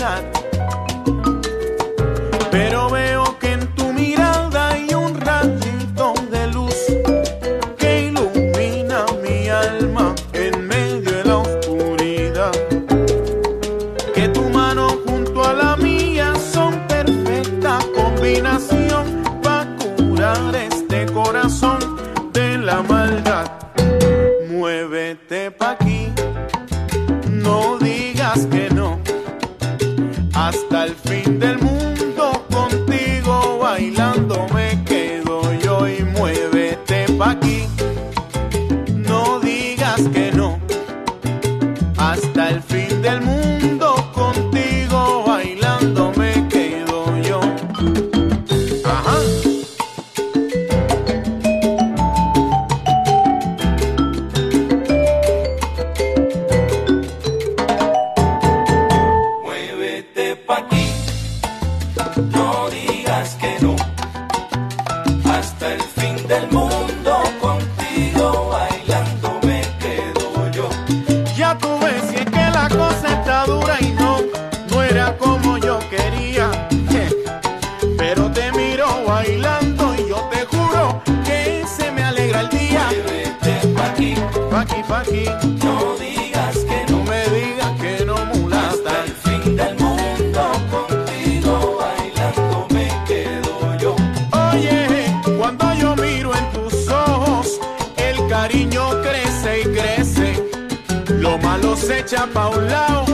Se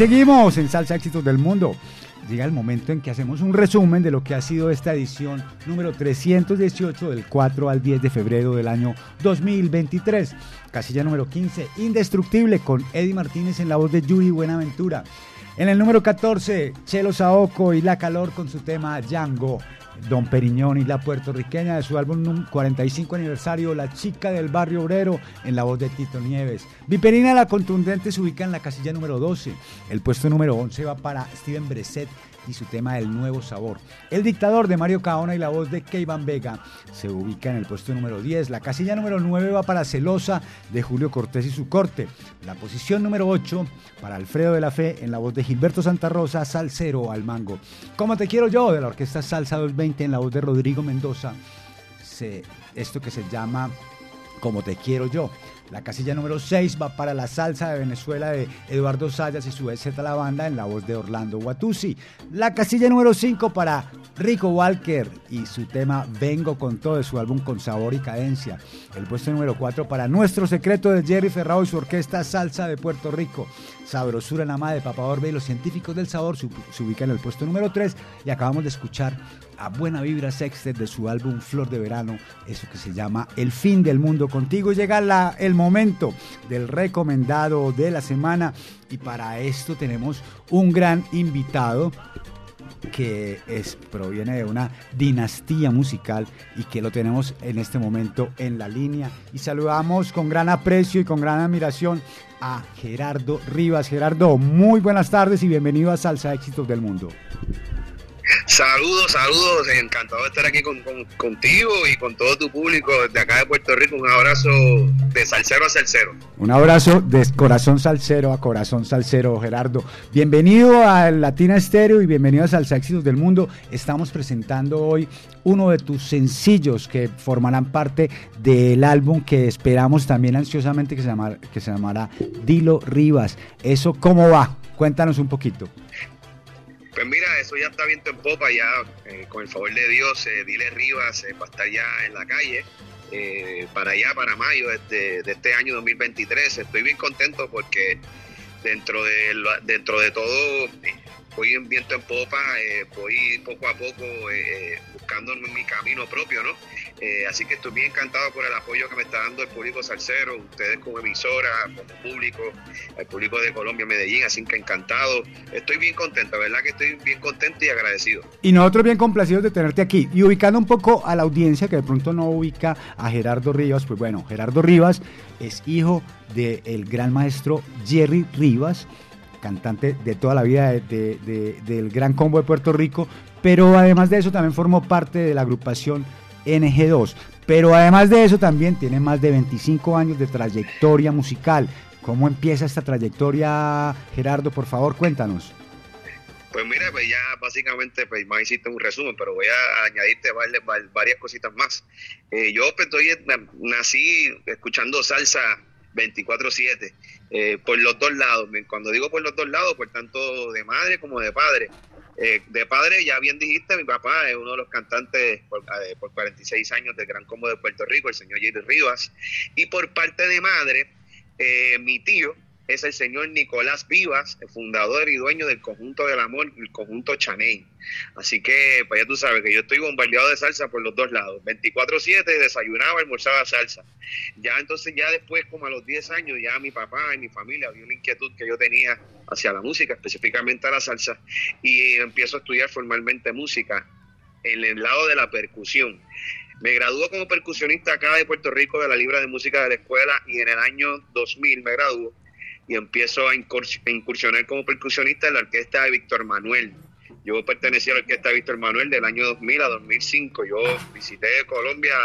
seguimos en Salsa Éxitos del Mundo. Llega el momento en que hacemos un resumen de lo que ha sido esta edición número 318 del 4 al 10 de febrero del año 2023. Casilla número 15, Indestructible, con Eddie Martínez en la voz de Yuri Buenaventura. En el número 14, Chelo Saoco y La Calor con su tema Django. Don Periñón y la puertorriqueña de su álbum num- 45 aniversario, La chica del barrio obrero, en la voz de Tito Nieves. Viperina la contundente se ubica en la casilla número 12. El puesto número 11 va para Steven Breset y su tema El Nuevo Sabor. El dictador de Mario Caona y la voz de Keivan Vega se ubica en el puesto número 10. La casilla número 9 va para Celosa de Julio Cortés y su corte. La posición número 8 para Alfredo de la Fe en la voz de Gilberto Santa Rosa, Salcero al Mango. Como te quiero yo, de la orquesta Salsa 220 en la voz de Rodrigo Mendoza. Esto que se llama Como te quiero yo. La casilla número 6 va para la salsa de Venezuela de Eduardo Sayas y su BZ La Banda en la voz de Orlando Guatusi. La casilla número 5 para Rico Walker y su tema Vengo con todo de su álbum Con Sabor y Cadencia. El puesto número 4 para Nuestro Secreto de Jerry Ferrao y su orquesta Salsa de Puerto Rico. Sabrosura Nama de Papa Orbe y los científicos del sabor se, se ubica en el puesto número 3 y acabamos de escuchar a Buena Vibra Sextet de su álbum Flor de Verano, eso que se llama El fin del mundo contigo. Llega el momento del recomendado de la semana y para esto tenemos un gran invitado que es, proviene de una dinastía musical y que lo tenemos en este momento en la línea. Y saludamos con gran aprecio y con gran admiración a Gerardo Rivas. Gerardo, muy buenas tardes y bienvenido a Salsa Éxitos del Mundo. Saludos, saludos, encantado de estar aquí con, con- contigo y con todo tu público de acá de Puerto Rico. Un abrazo de salsero a salsero. Un abrazo de corazón salsero a corazón salsero, Gerardo. Bienvenido a Latina Estéreo y bienvenido a Salsa del Mundo. Estamos presentando hoy uno de tus sencillos que formarán parte del álbum que esperamos también ansiosamente que se, que se llamará Dilo Rivas. ¿Eso cómo va? Cuéntanos un poquito. Pues mira, eso ya está viento en popa, ya eh, con el favor de Dios, eh, Dile Rivas eh, va a estar ya en la calle. eh, para allá, para mayo de este, de este año 2023. Estoy bien contento porque dentro de, dentro de todo voy en viento en popa, eh, voy poco a poco eh, buscando mi camino propio, ¿no? Eh, así que estoy bien encantado por el apoyo que me está dando el público salsero, ustedes como emisora, como público, el público de Colombia, Medellín, así que encantado. Estoy bien contento, ¿verdad? Que estoy bien contento y agradecido. Y nosotros bien complacidos de tenerte aquí. Y ubicando un poco a la audiencia que de pronto no ubica a Gerardo Rivas, pues bueno, Gerardo Rivas es hijo del gran maestro Jerry Rivas, cantante de toda la vida de- de- de- del Gran Combo de Puerto Rico, pero además de eso también formó parte de la agrupación NG2. Pero además de eso también tiene más de 25 años de trayectoria musical. ¿Cómo empieza esta trayectoria, Gerardo? Por favor, cuéntanos. Pues mira, pues ya básicamente pues más hiciste un resumen, pero voy a añadirte varias, cositas más. Eh, yo pues, estoy, nací escuchando salsa 24/7 eh, por los dos lados. Cuando digo por los dos lados, por tanto de madre como de padre. Eh, de padre, ya bien dijiste, mi papá es uno de los cantantes por, eh, por 46 años del Gran Combo de Puerto Rico, el señor Jerry Rivas. Y por parte de madre, eh, mi tío es el señor Nicolás Vivas, el fundador y dueño del conjunto del amor, el conjunto Chaney. Así que, pues ya tú sabes que yo estoy bombardeado de salsa por los dos lados. 24-7, desayunaba, almorzaba salsa. Ya entonces, ya después, como a los 10 años, ya mi papá y mi familia vio una inquietud que yo tenía hacia la música, específicamente a la salsa, y empiezo a estudiar formalmente música en el lado de la percusión. Me graduó como percusionista acá de Puerto Rico de la Libra de Música de la Escuela y en el año 2000 me graduó y empiezo a incurs- a incursionar como percusionista en la orquesta de Víctor Manuel. Yo pertenecía a la orquesta de Víctor Manuel del año 2000 a 2005. Yo visité Colombia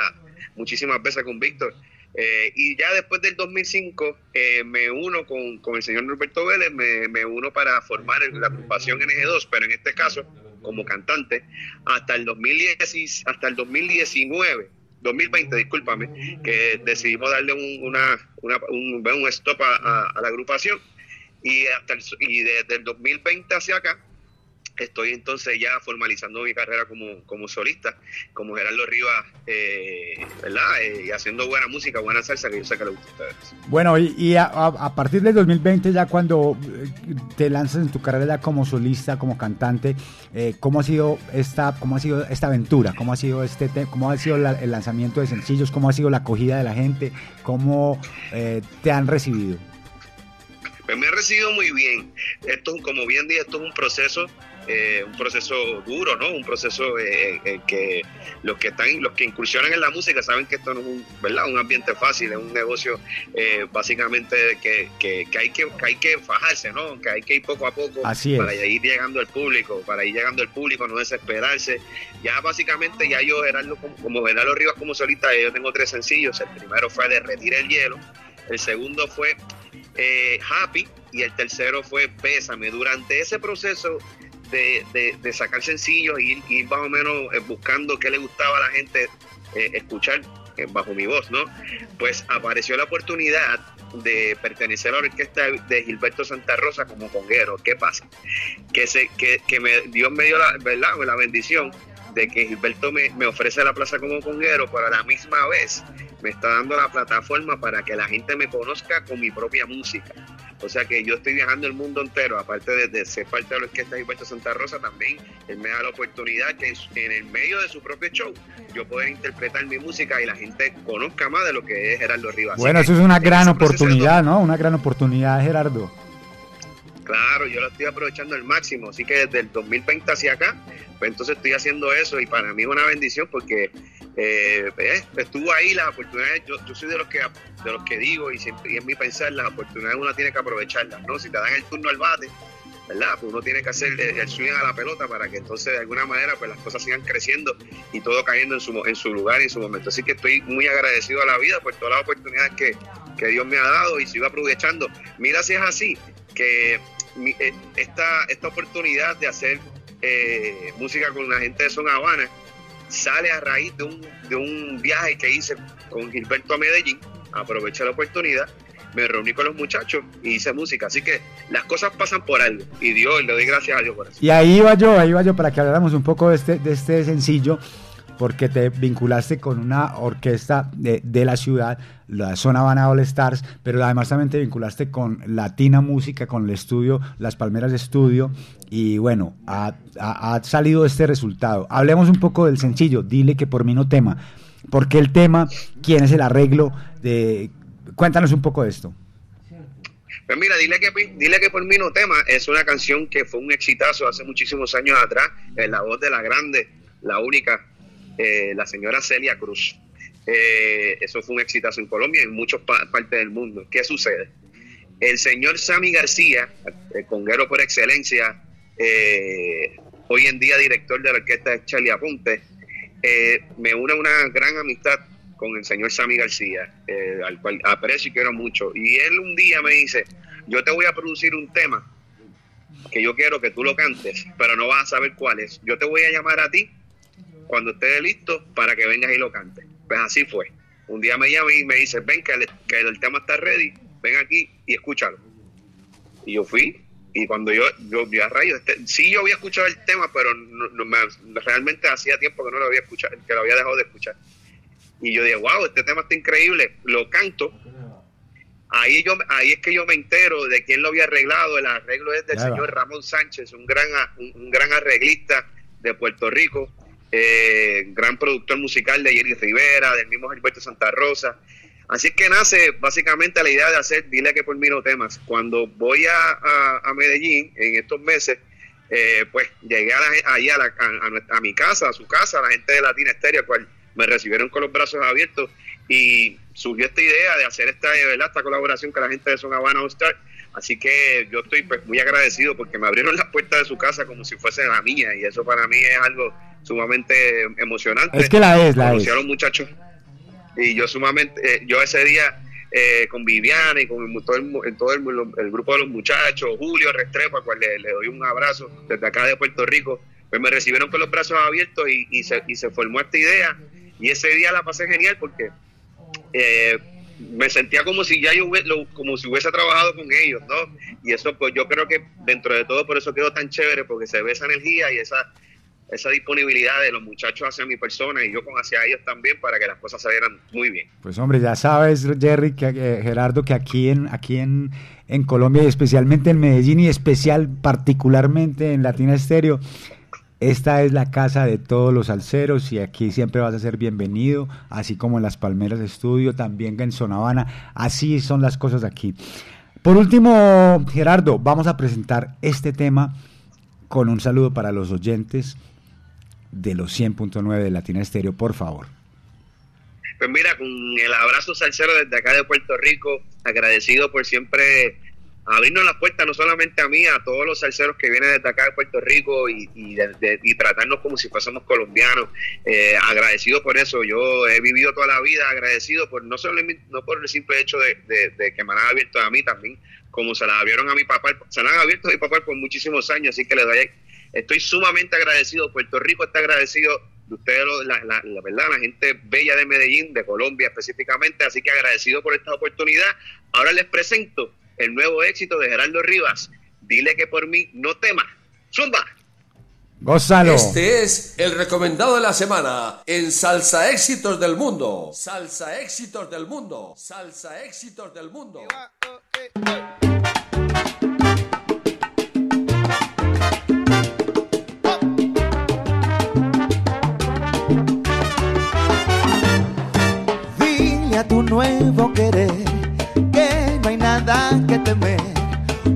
muchísimas veces con Víctor. Eh, y ya después del 2005 eh, me uno con, con el señor Roberto Vélez, me, me uno para formar la agrupación NG2, pero en este caso como cantante, hasta el, 2010, hasta el 2019 2020, discúlpame, que decidimos darle un, una, una- un, un stop a, a- la agrupación. Y, hasta el- y desde el 2020 hacia acá estoy entonces ya formalizando mi carrera como, como solista, como Gerardo Rivas, eh, ¿verdad? Eh, y haciendo buena música, buena salsa, que yo sé que le gusta a ustedes. Bueno, y, y a, a- partir del 2020, ya cuando eh, te lanzas en tu carrera como solista, como cantante, eh, ¿cómo ha sido esta, cómo ha sido esta aventura? ¿Cómo ha sido este, te- cómo ha sido la- el lanzamiento de sencillos? ¿Cómo ha sido la acogida de la gente? ¿Cómo eh, te han recibido? Pues me ha recibido muy bien. Esto, como bien dije, esto es un proceso, eh, un proceso duro, ¿no? Un proceso eh, eh, que los que están, los que incursionan en la música saben que esto no es un, ¿verdad? un ambiente fácil, es un negocio básicamente que, que, que hay que, que hay que fajarse, ¿no? Que hay que ir poco a poco Así para ir llegando al público, para ir llegando al público, no desesperarse. Ya básicamente ya yo Gerardo como, como Gerardo Rivas como solista, yo tengo tres sencillos. El primero fue Derretir el hielo, el segundo fue Happy y el tercero fue Bésame. Durante ese proceso de, de- de sacar sencillos y ir, ir más o menos eh, buscando qué le gustaba a la gente eh, escuchar eh, bajo mi voz, ¿no? Pues apareció la oportunidad de pertenecer a la orquesta de Gilberto Santa Rosa como conguero. ¿Qué pasa? Que, se, que, que me, Dios me dio la, ¿verdad? la bendición de que Gilberto me, me ofrece la plaza como conguero, pero a la misma vez me está dando la plataforma para que la gente me conozca con mi propia música. O sea que yo estoy viajando el mundo entero, aparte de, de ser parte de la orquesta Gilberto Santa Rosa, también él me da la oportunidad que en, el medio de su propio show yo pueda interpretar mi música y la gente conozca más de lo que es Gerardo Rivas. Bueno, eso es una gran oportunidad, ¿no? Una gran oportunidad, Gerardo. Claro, yo lo estoy aprovechando al máximo, así que desde el 2020 hacia acá, pues entonces estoy haciendo eso y para mí es una bendición porque eh, eh, estuvo ahí las oportunidades, yo, soy de los que de los que digo y siempre y en mi pensar las oportunidades uno tiene que aprovecharlas, ¿no? Si te dan el turno al bate, ¿verdad? Pues uno tiene que hacer el, swing a la pelota para que entonces de alguna manera pues las cosas sigan creciendo y todo cayendo en su, en su lugar y en su momento. Así que estoy muy agradecido a la vida por todas las oportunidades que, que Dios me ha dado y sigo aprovechando. Mira si es así, que eh, esta, esta oportunidad de hacer eh, música con la gente de Son Habana sale a raíz de un, de un viaje que hice con Gilberto a Medellín, aproveché la oportunidad, me reuní con los muchachos y hice música, así que las cosas pasan por algo y Dios, le doy gracias a Dios por eso. Y ahí iba yo, ahí iba yo para que habláramos un poco de este, de este sencillo, porque te vinculaste con una orquesta de, de la ciudad, la Zona Habana All Stars, pero además también te vinculaste con Latina Música, con el estudio, Las Palmeras Estudio, y bueno, ha, ha- salido este resultado. Hablemos un poco del sencillo, dile que por mí no tema. ¿Por qué el tema? ¿Quién es el arreglo? De... Cuéntanos un poco de esto. Pues mira, dile que, dile que por mí no tema es una canción que fue un exitazo hace muchísimos años atrás, en la voz de la grande, la única, eh, la señora Celia Cruz. Eh, eso fue un exitazo en Colombia y en muchas pa- partes del mundo. ¿Qué sucede? El señor Sammy García, el conguero por excelencia, eh, hoy en día director de la orquesta de Charlie Aponte, me une una gran amistad con el señor Sammy García, al cual aprecio y quiero mucho. Y él un día me dice, yo te voy a producir un tema que yo quiero que tú lo cantes, pero no vas a saber cuál es. Yo te voy a llamar a ti cuando estés listo para que vengas y lo cantes. Pues así fue. Un día me llama y me dice, ven que el, que el tema está ready, ven aquí y escúchalo. Y yo fui, y cuando yo, yo vi a rayos, este, sí yo había escuchado el tema, pero no- no me- realmente hacía tiempo que no lo había escuchado, que lo había dejado de escuchar. Y yo dije, wow, este tema está increíble, lo canto. Ahí, yo, ahí es que yo me entero de quién lo había arreglado. El arreglo es del señor Ramón Sánchez, un gran, un gran arreglista de Puerto Rico, eh, gran productor musical de Jerry Rivera, del mismo Gilberto Santa Rosa. Así que nace básicamente la idea de hacer Dile que por mí no temas. Cuando voy a, a- a Medellín en estos meses, eh, pues llegué a la, ahí a, la- a- mi casa, a su casa, a la gente de Latina Estéreo, cual me recibieron con los brazos abiertos y surgió esta idea de hacer esta, de verdad, esta colaboración con la gente de Son Habana All Star. Así que yo estoy pues muy agradecido porque me abrieron las puertas de su casa como si fuese la mía y eso para mí es algo sumamente emocionante. Es que la es, la Conocí es. a los muchachos y yo sumamente, eh, yo ese día eh, con Viviana y con todo, el, todo el, el grupo de los muchachos, Julio Restrepo, al cual le, le doy un abrazo desde acá de Puerto Rico, pues me recibieron con los brazos abiertos y, y se, y se formó esta idea Y ese día la pasé genial porque eh, me sentía como si ya yo como si hubiese trabajado con ellos, ¿no? Y eso pues yo creo que dentro de todo por eso quedó tan chévere porque se ve esa energía y esa esa disponibilidad de los muchachos hacia mi persona y yo con hacia ellos también para que las cosas se vieran muy bien. Pues hombre, ya sabes, Jerry, que, eh, Gerardo, que aquí en aquí en, en Colombia y especialmente en Medellín y especial particularmente en Latina Estéreo, esta es la casa de todos los salseros y aquí siempre vas a ser bienvenido, así como en Las Palmeras Estudio, también en Zona Habana, así son las cosas aquí. Por último, Gerardo, vamos a presentar este tema con un saludo para los oyentes de los 100.9 de Latina Estéreo, por favor. Pues mira, con el abrazo salsero desde acá de Puerto Rico, agradecido por siempre abrirnos las puertas, no solamente a mí, a todos los salseros que vienen desde acá de Puerto Rico y, y, tratarnos como si fuésemos colombianos. Eh, agradecido por eso. Yo he vivido toda la vida agradecido por no solo no por el simple hecho de, que me han abierto a mí también, como se la abrieron a mi papá, se la han abierto a mi papá por muchísimos años, así que le doy, estoy sumamente agradecido. Puerto Rico está agradecido de ustedes, lo- la, la- la verdad, la gente bella de Medellín, de Colombia específicamente, así que agradecido por esta oportunidad. Ahora les presento el nuevo éxito de Gerardo Rivas. Dile que por mí no tema. Zumba. Gózalo. Este es el recomendado de la semana en Salsa Éxitos del Mundo. Salsa Éxitos del Mundo. Salsa Éxitos del Mundo. Nuevo querer que no hay nada que temer,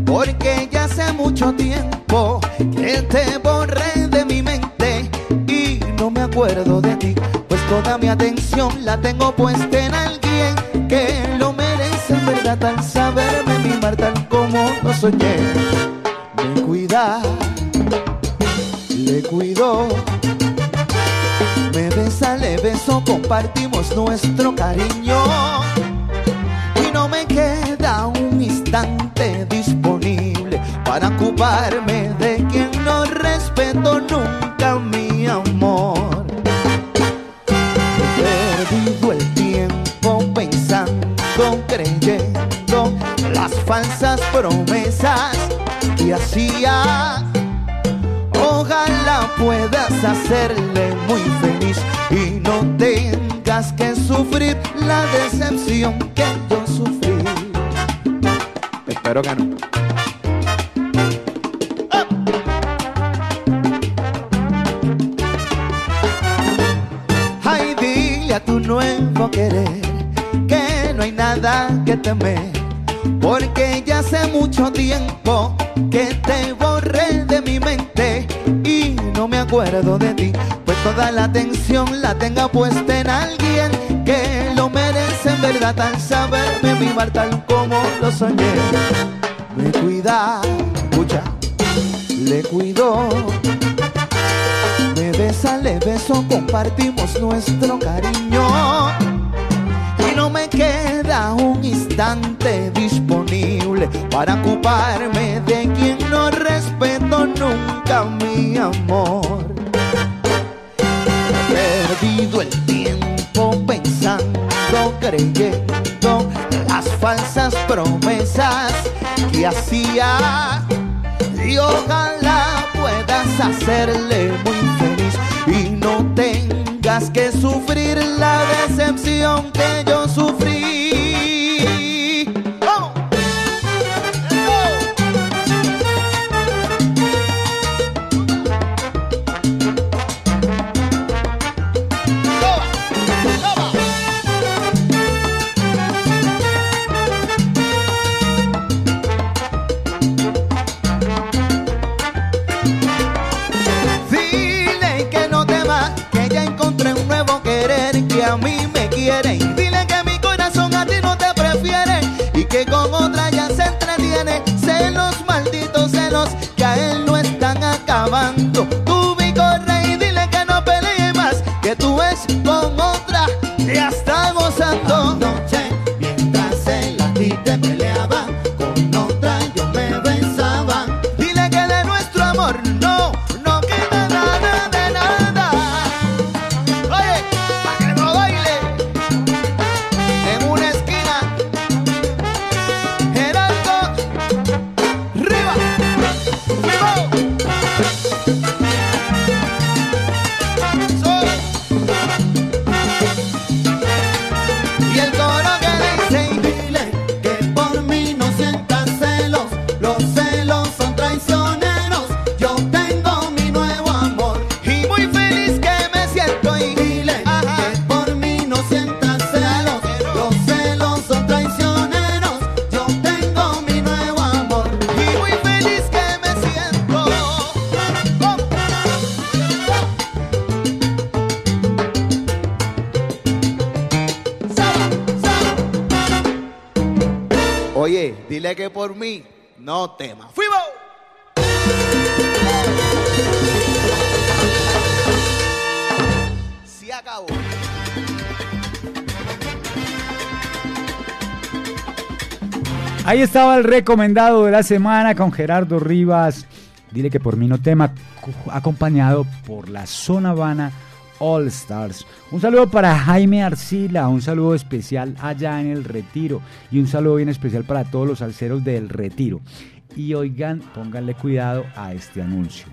porque ya hace mucho tiempo que te borré de mi mente y no me acuerdo de ti, pues toda mi atención la tengo puesta en alguien que lo merece en verdad al saberme mimar tal como lo soñé. Me cuida, le cuido. Me besa, le beso, compartimos nuestro cariño. Y no me queda un instante disponible para ocuparme de quien no respeto nunca mi amor. He perdido el tiempo pensando, creyendo las falsas promesas que hacía. Hacerle muy feliz y no tengas que sufrir la decepción que yo sufrí. Espero que no. Ay, dile a tu nuevo querer que no hay nada que temer, porque ya hace mucho tiempo de ti, pues toda la atención la tenga puesta en alguien que lo merece en verdad al saberme mimar tal como lo soñé. Me cuida, escucha, le cuido. Me besa, le beso, compartimos nuestro cariño. Y no me queda un instante disponible para ocuparme de quien no respeto nunca mi amor. Creyendo las falsas promesas que hacía. Y ojalá puedas hacerle muy feliz y no tengas que sufrir la decepción que yo Estaba el recomendado de la semana con Gerardo Rivas. Dile que por mí no tema, co- acompañado por la Zona Habana All Stars. Un saludo para Jaime Arcila, un saludo especial allá en el Retiro y un saludo bien especial para todos los alceros del Retiro. Y oigan, pónganle cuidado a este anuncio.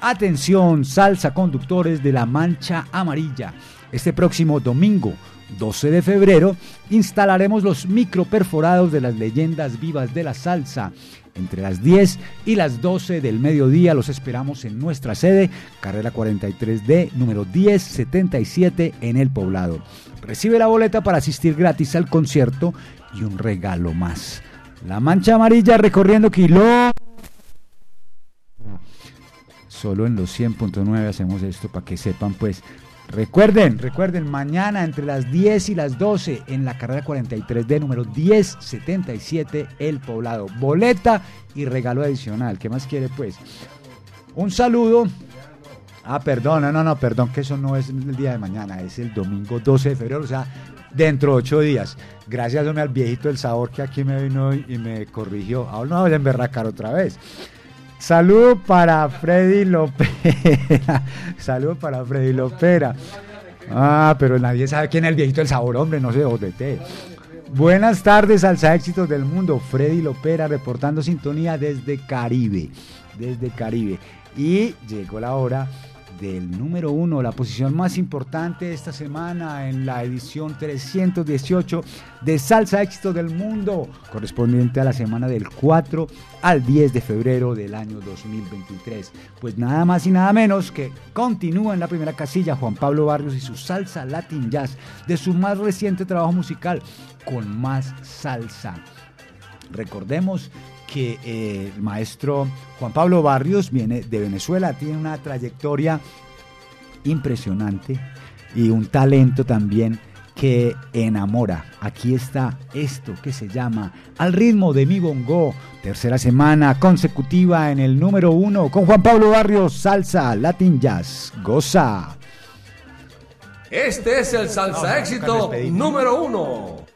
Atención, salsa conductores de la Mancha Amarilla. Este próximo domingo, 12 de febrero, instalaremos los microperforados de las leyendas vivas de la salsa. Entre las 10 y las 12 del mediodía los esperamos en nuestra sede, carrera 43D, número 1077 en El Poblado. Recibe la boleta para asistir gratis al concierto y un regalo más. La mancha amarilla recorriendo kilómetros. Solo en los 100.9 hacemos esto para que sepan pues. Recuerden, recuerden, mañana entre las 10 y las 12 en la carrera 43D número 1077 El Poblado. Boleta y regalo adicional. ¿Qué más quiere pues? Un saludo. Ah, perdón, no, no, no, perdón, que eso no es el día de mañana, es el domingo 12 de febrero, o sea, dentro de ocho días. Gracias hombre, al viejito del sabor que aquí me vino y, me corrigió. Ahora no voy a emberracar otra vez. Saludo para Freddy Lopera. Saludo para Freddy Lopera. Ah, pero nadie sabe quién es el viejito del sabor, hombre, no sé, ODT. Buenas tardes, Alza Éxitos del Mundo. Freddy Lopera reportando sintonía desde Caribe. Desde Caribe. Y llegó la hora del número uno, la posición más importante esta semana en la edición 318 de Salsa Éxitos del Mundo, correspondiente a la semana del 4 al 10 de febrero del año 2023. Pues nada más y nada menos que continúa en la primera casilla Juan Pablo Barrios y su Salsa Latin Jazz de su más reciente trabajo musical, con más salsa. Recordemos que eh, el maestro Juan Pablo Barrios viene de Venezuela, tiene una trayectoria impresionante y un talento también que enamora. Aquí está esto que se llama Al ritmo de mi bongo, tercera semana consecutiva en el número uno con Juan Pablo Barrios, salsa, Latin Jazz, goza. Este es el salsa éxito número uno.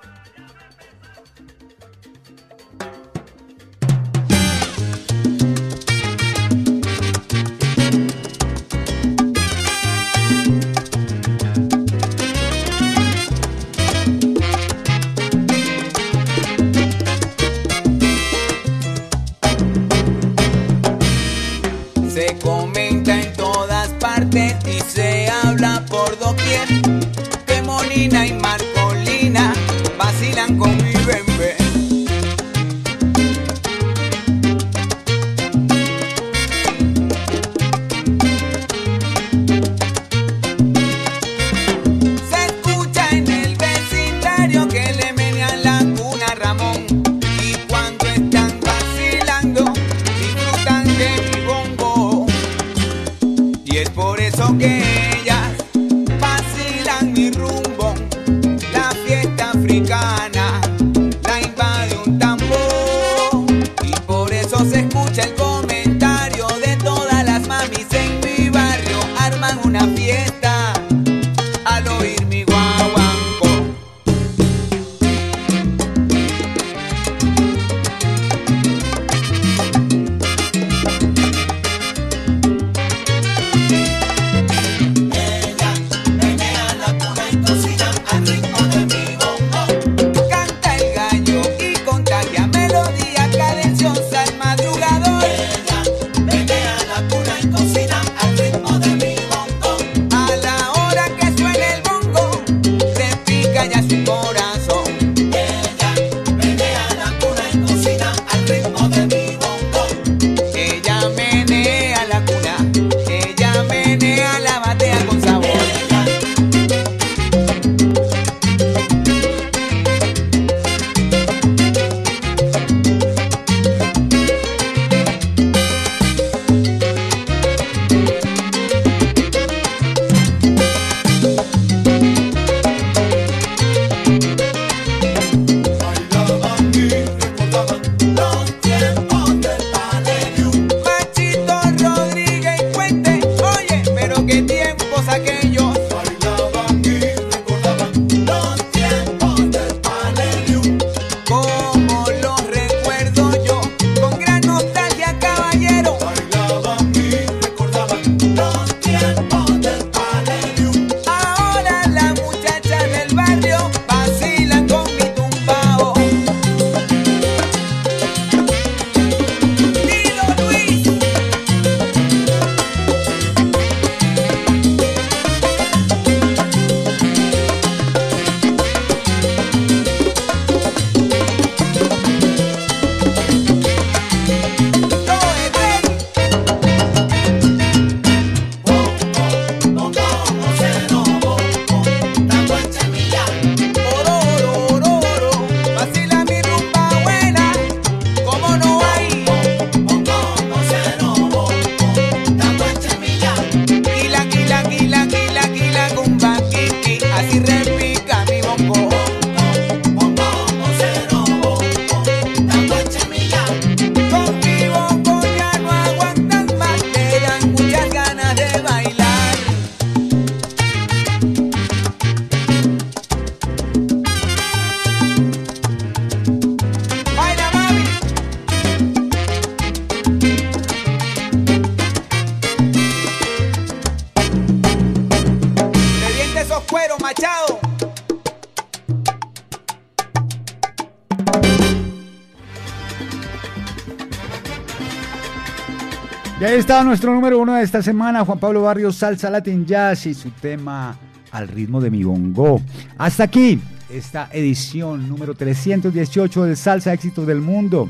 Nuestro número uno de esta semana, Juan Pablo Barrios, Salsa Latin Jazz y su tema Al ritmo de mi bongo. Hasta aquí esta edición número 318 de Salsa Éxitos del Mundo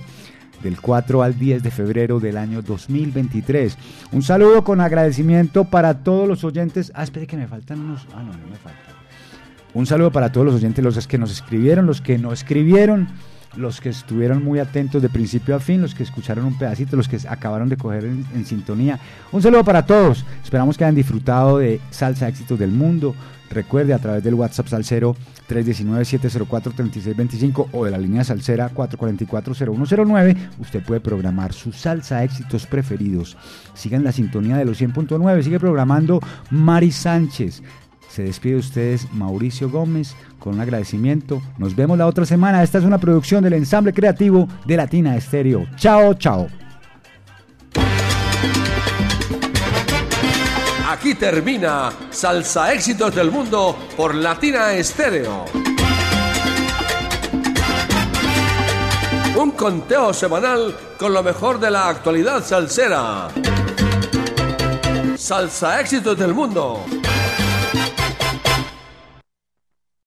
del 4 al 10 de febrero del año 2023. Un saludo con agradecimiento para todos los oyentes. Ah, espere que me faltan unos... Ah, no, no me faltan. Un saludo para todos los oyentes, los que nos escribieron, los que no escribieron los que estuvieron muy atentos de principio a fin, los que escucharon un pedacito, los que acabaron de coger en, sintonía. Un saludo para todos. Esperamos que hayan disfrutado de Salsa Éxitos del Mundo. Recuerde a través del WhatsApp Salcero 319-704-3625 o de la línea Salcera 444-0109, usted puede programar sus salsa éxitos preferidos. Sigan la sintonía de los 100.9, sigue programando Mari Sánchez. Se despide de ustedes Mauricio Gómez con un agradecimiento. Nos vemos la otra semana. Esta es una producción del ensamble creativo de Latina Estéreo. Chao, chao. Aquí termina Salsa Éxitos del Mundo por Latina Estéreo. Un conteo semanal con lo mejor de la actualidad salsera. Salsa Éxitos del Mundo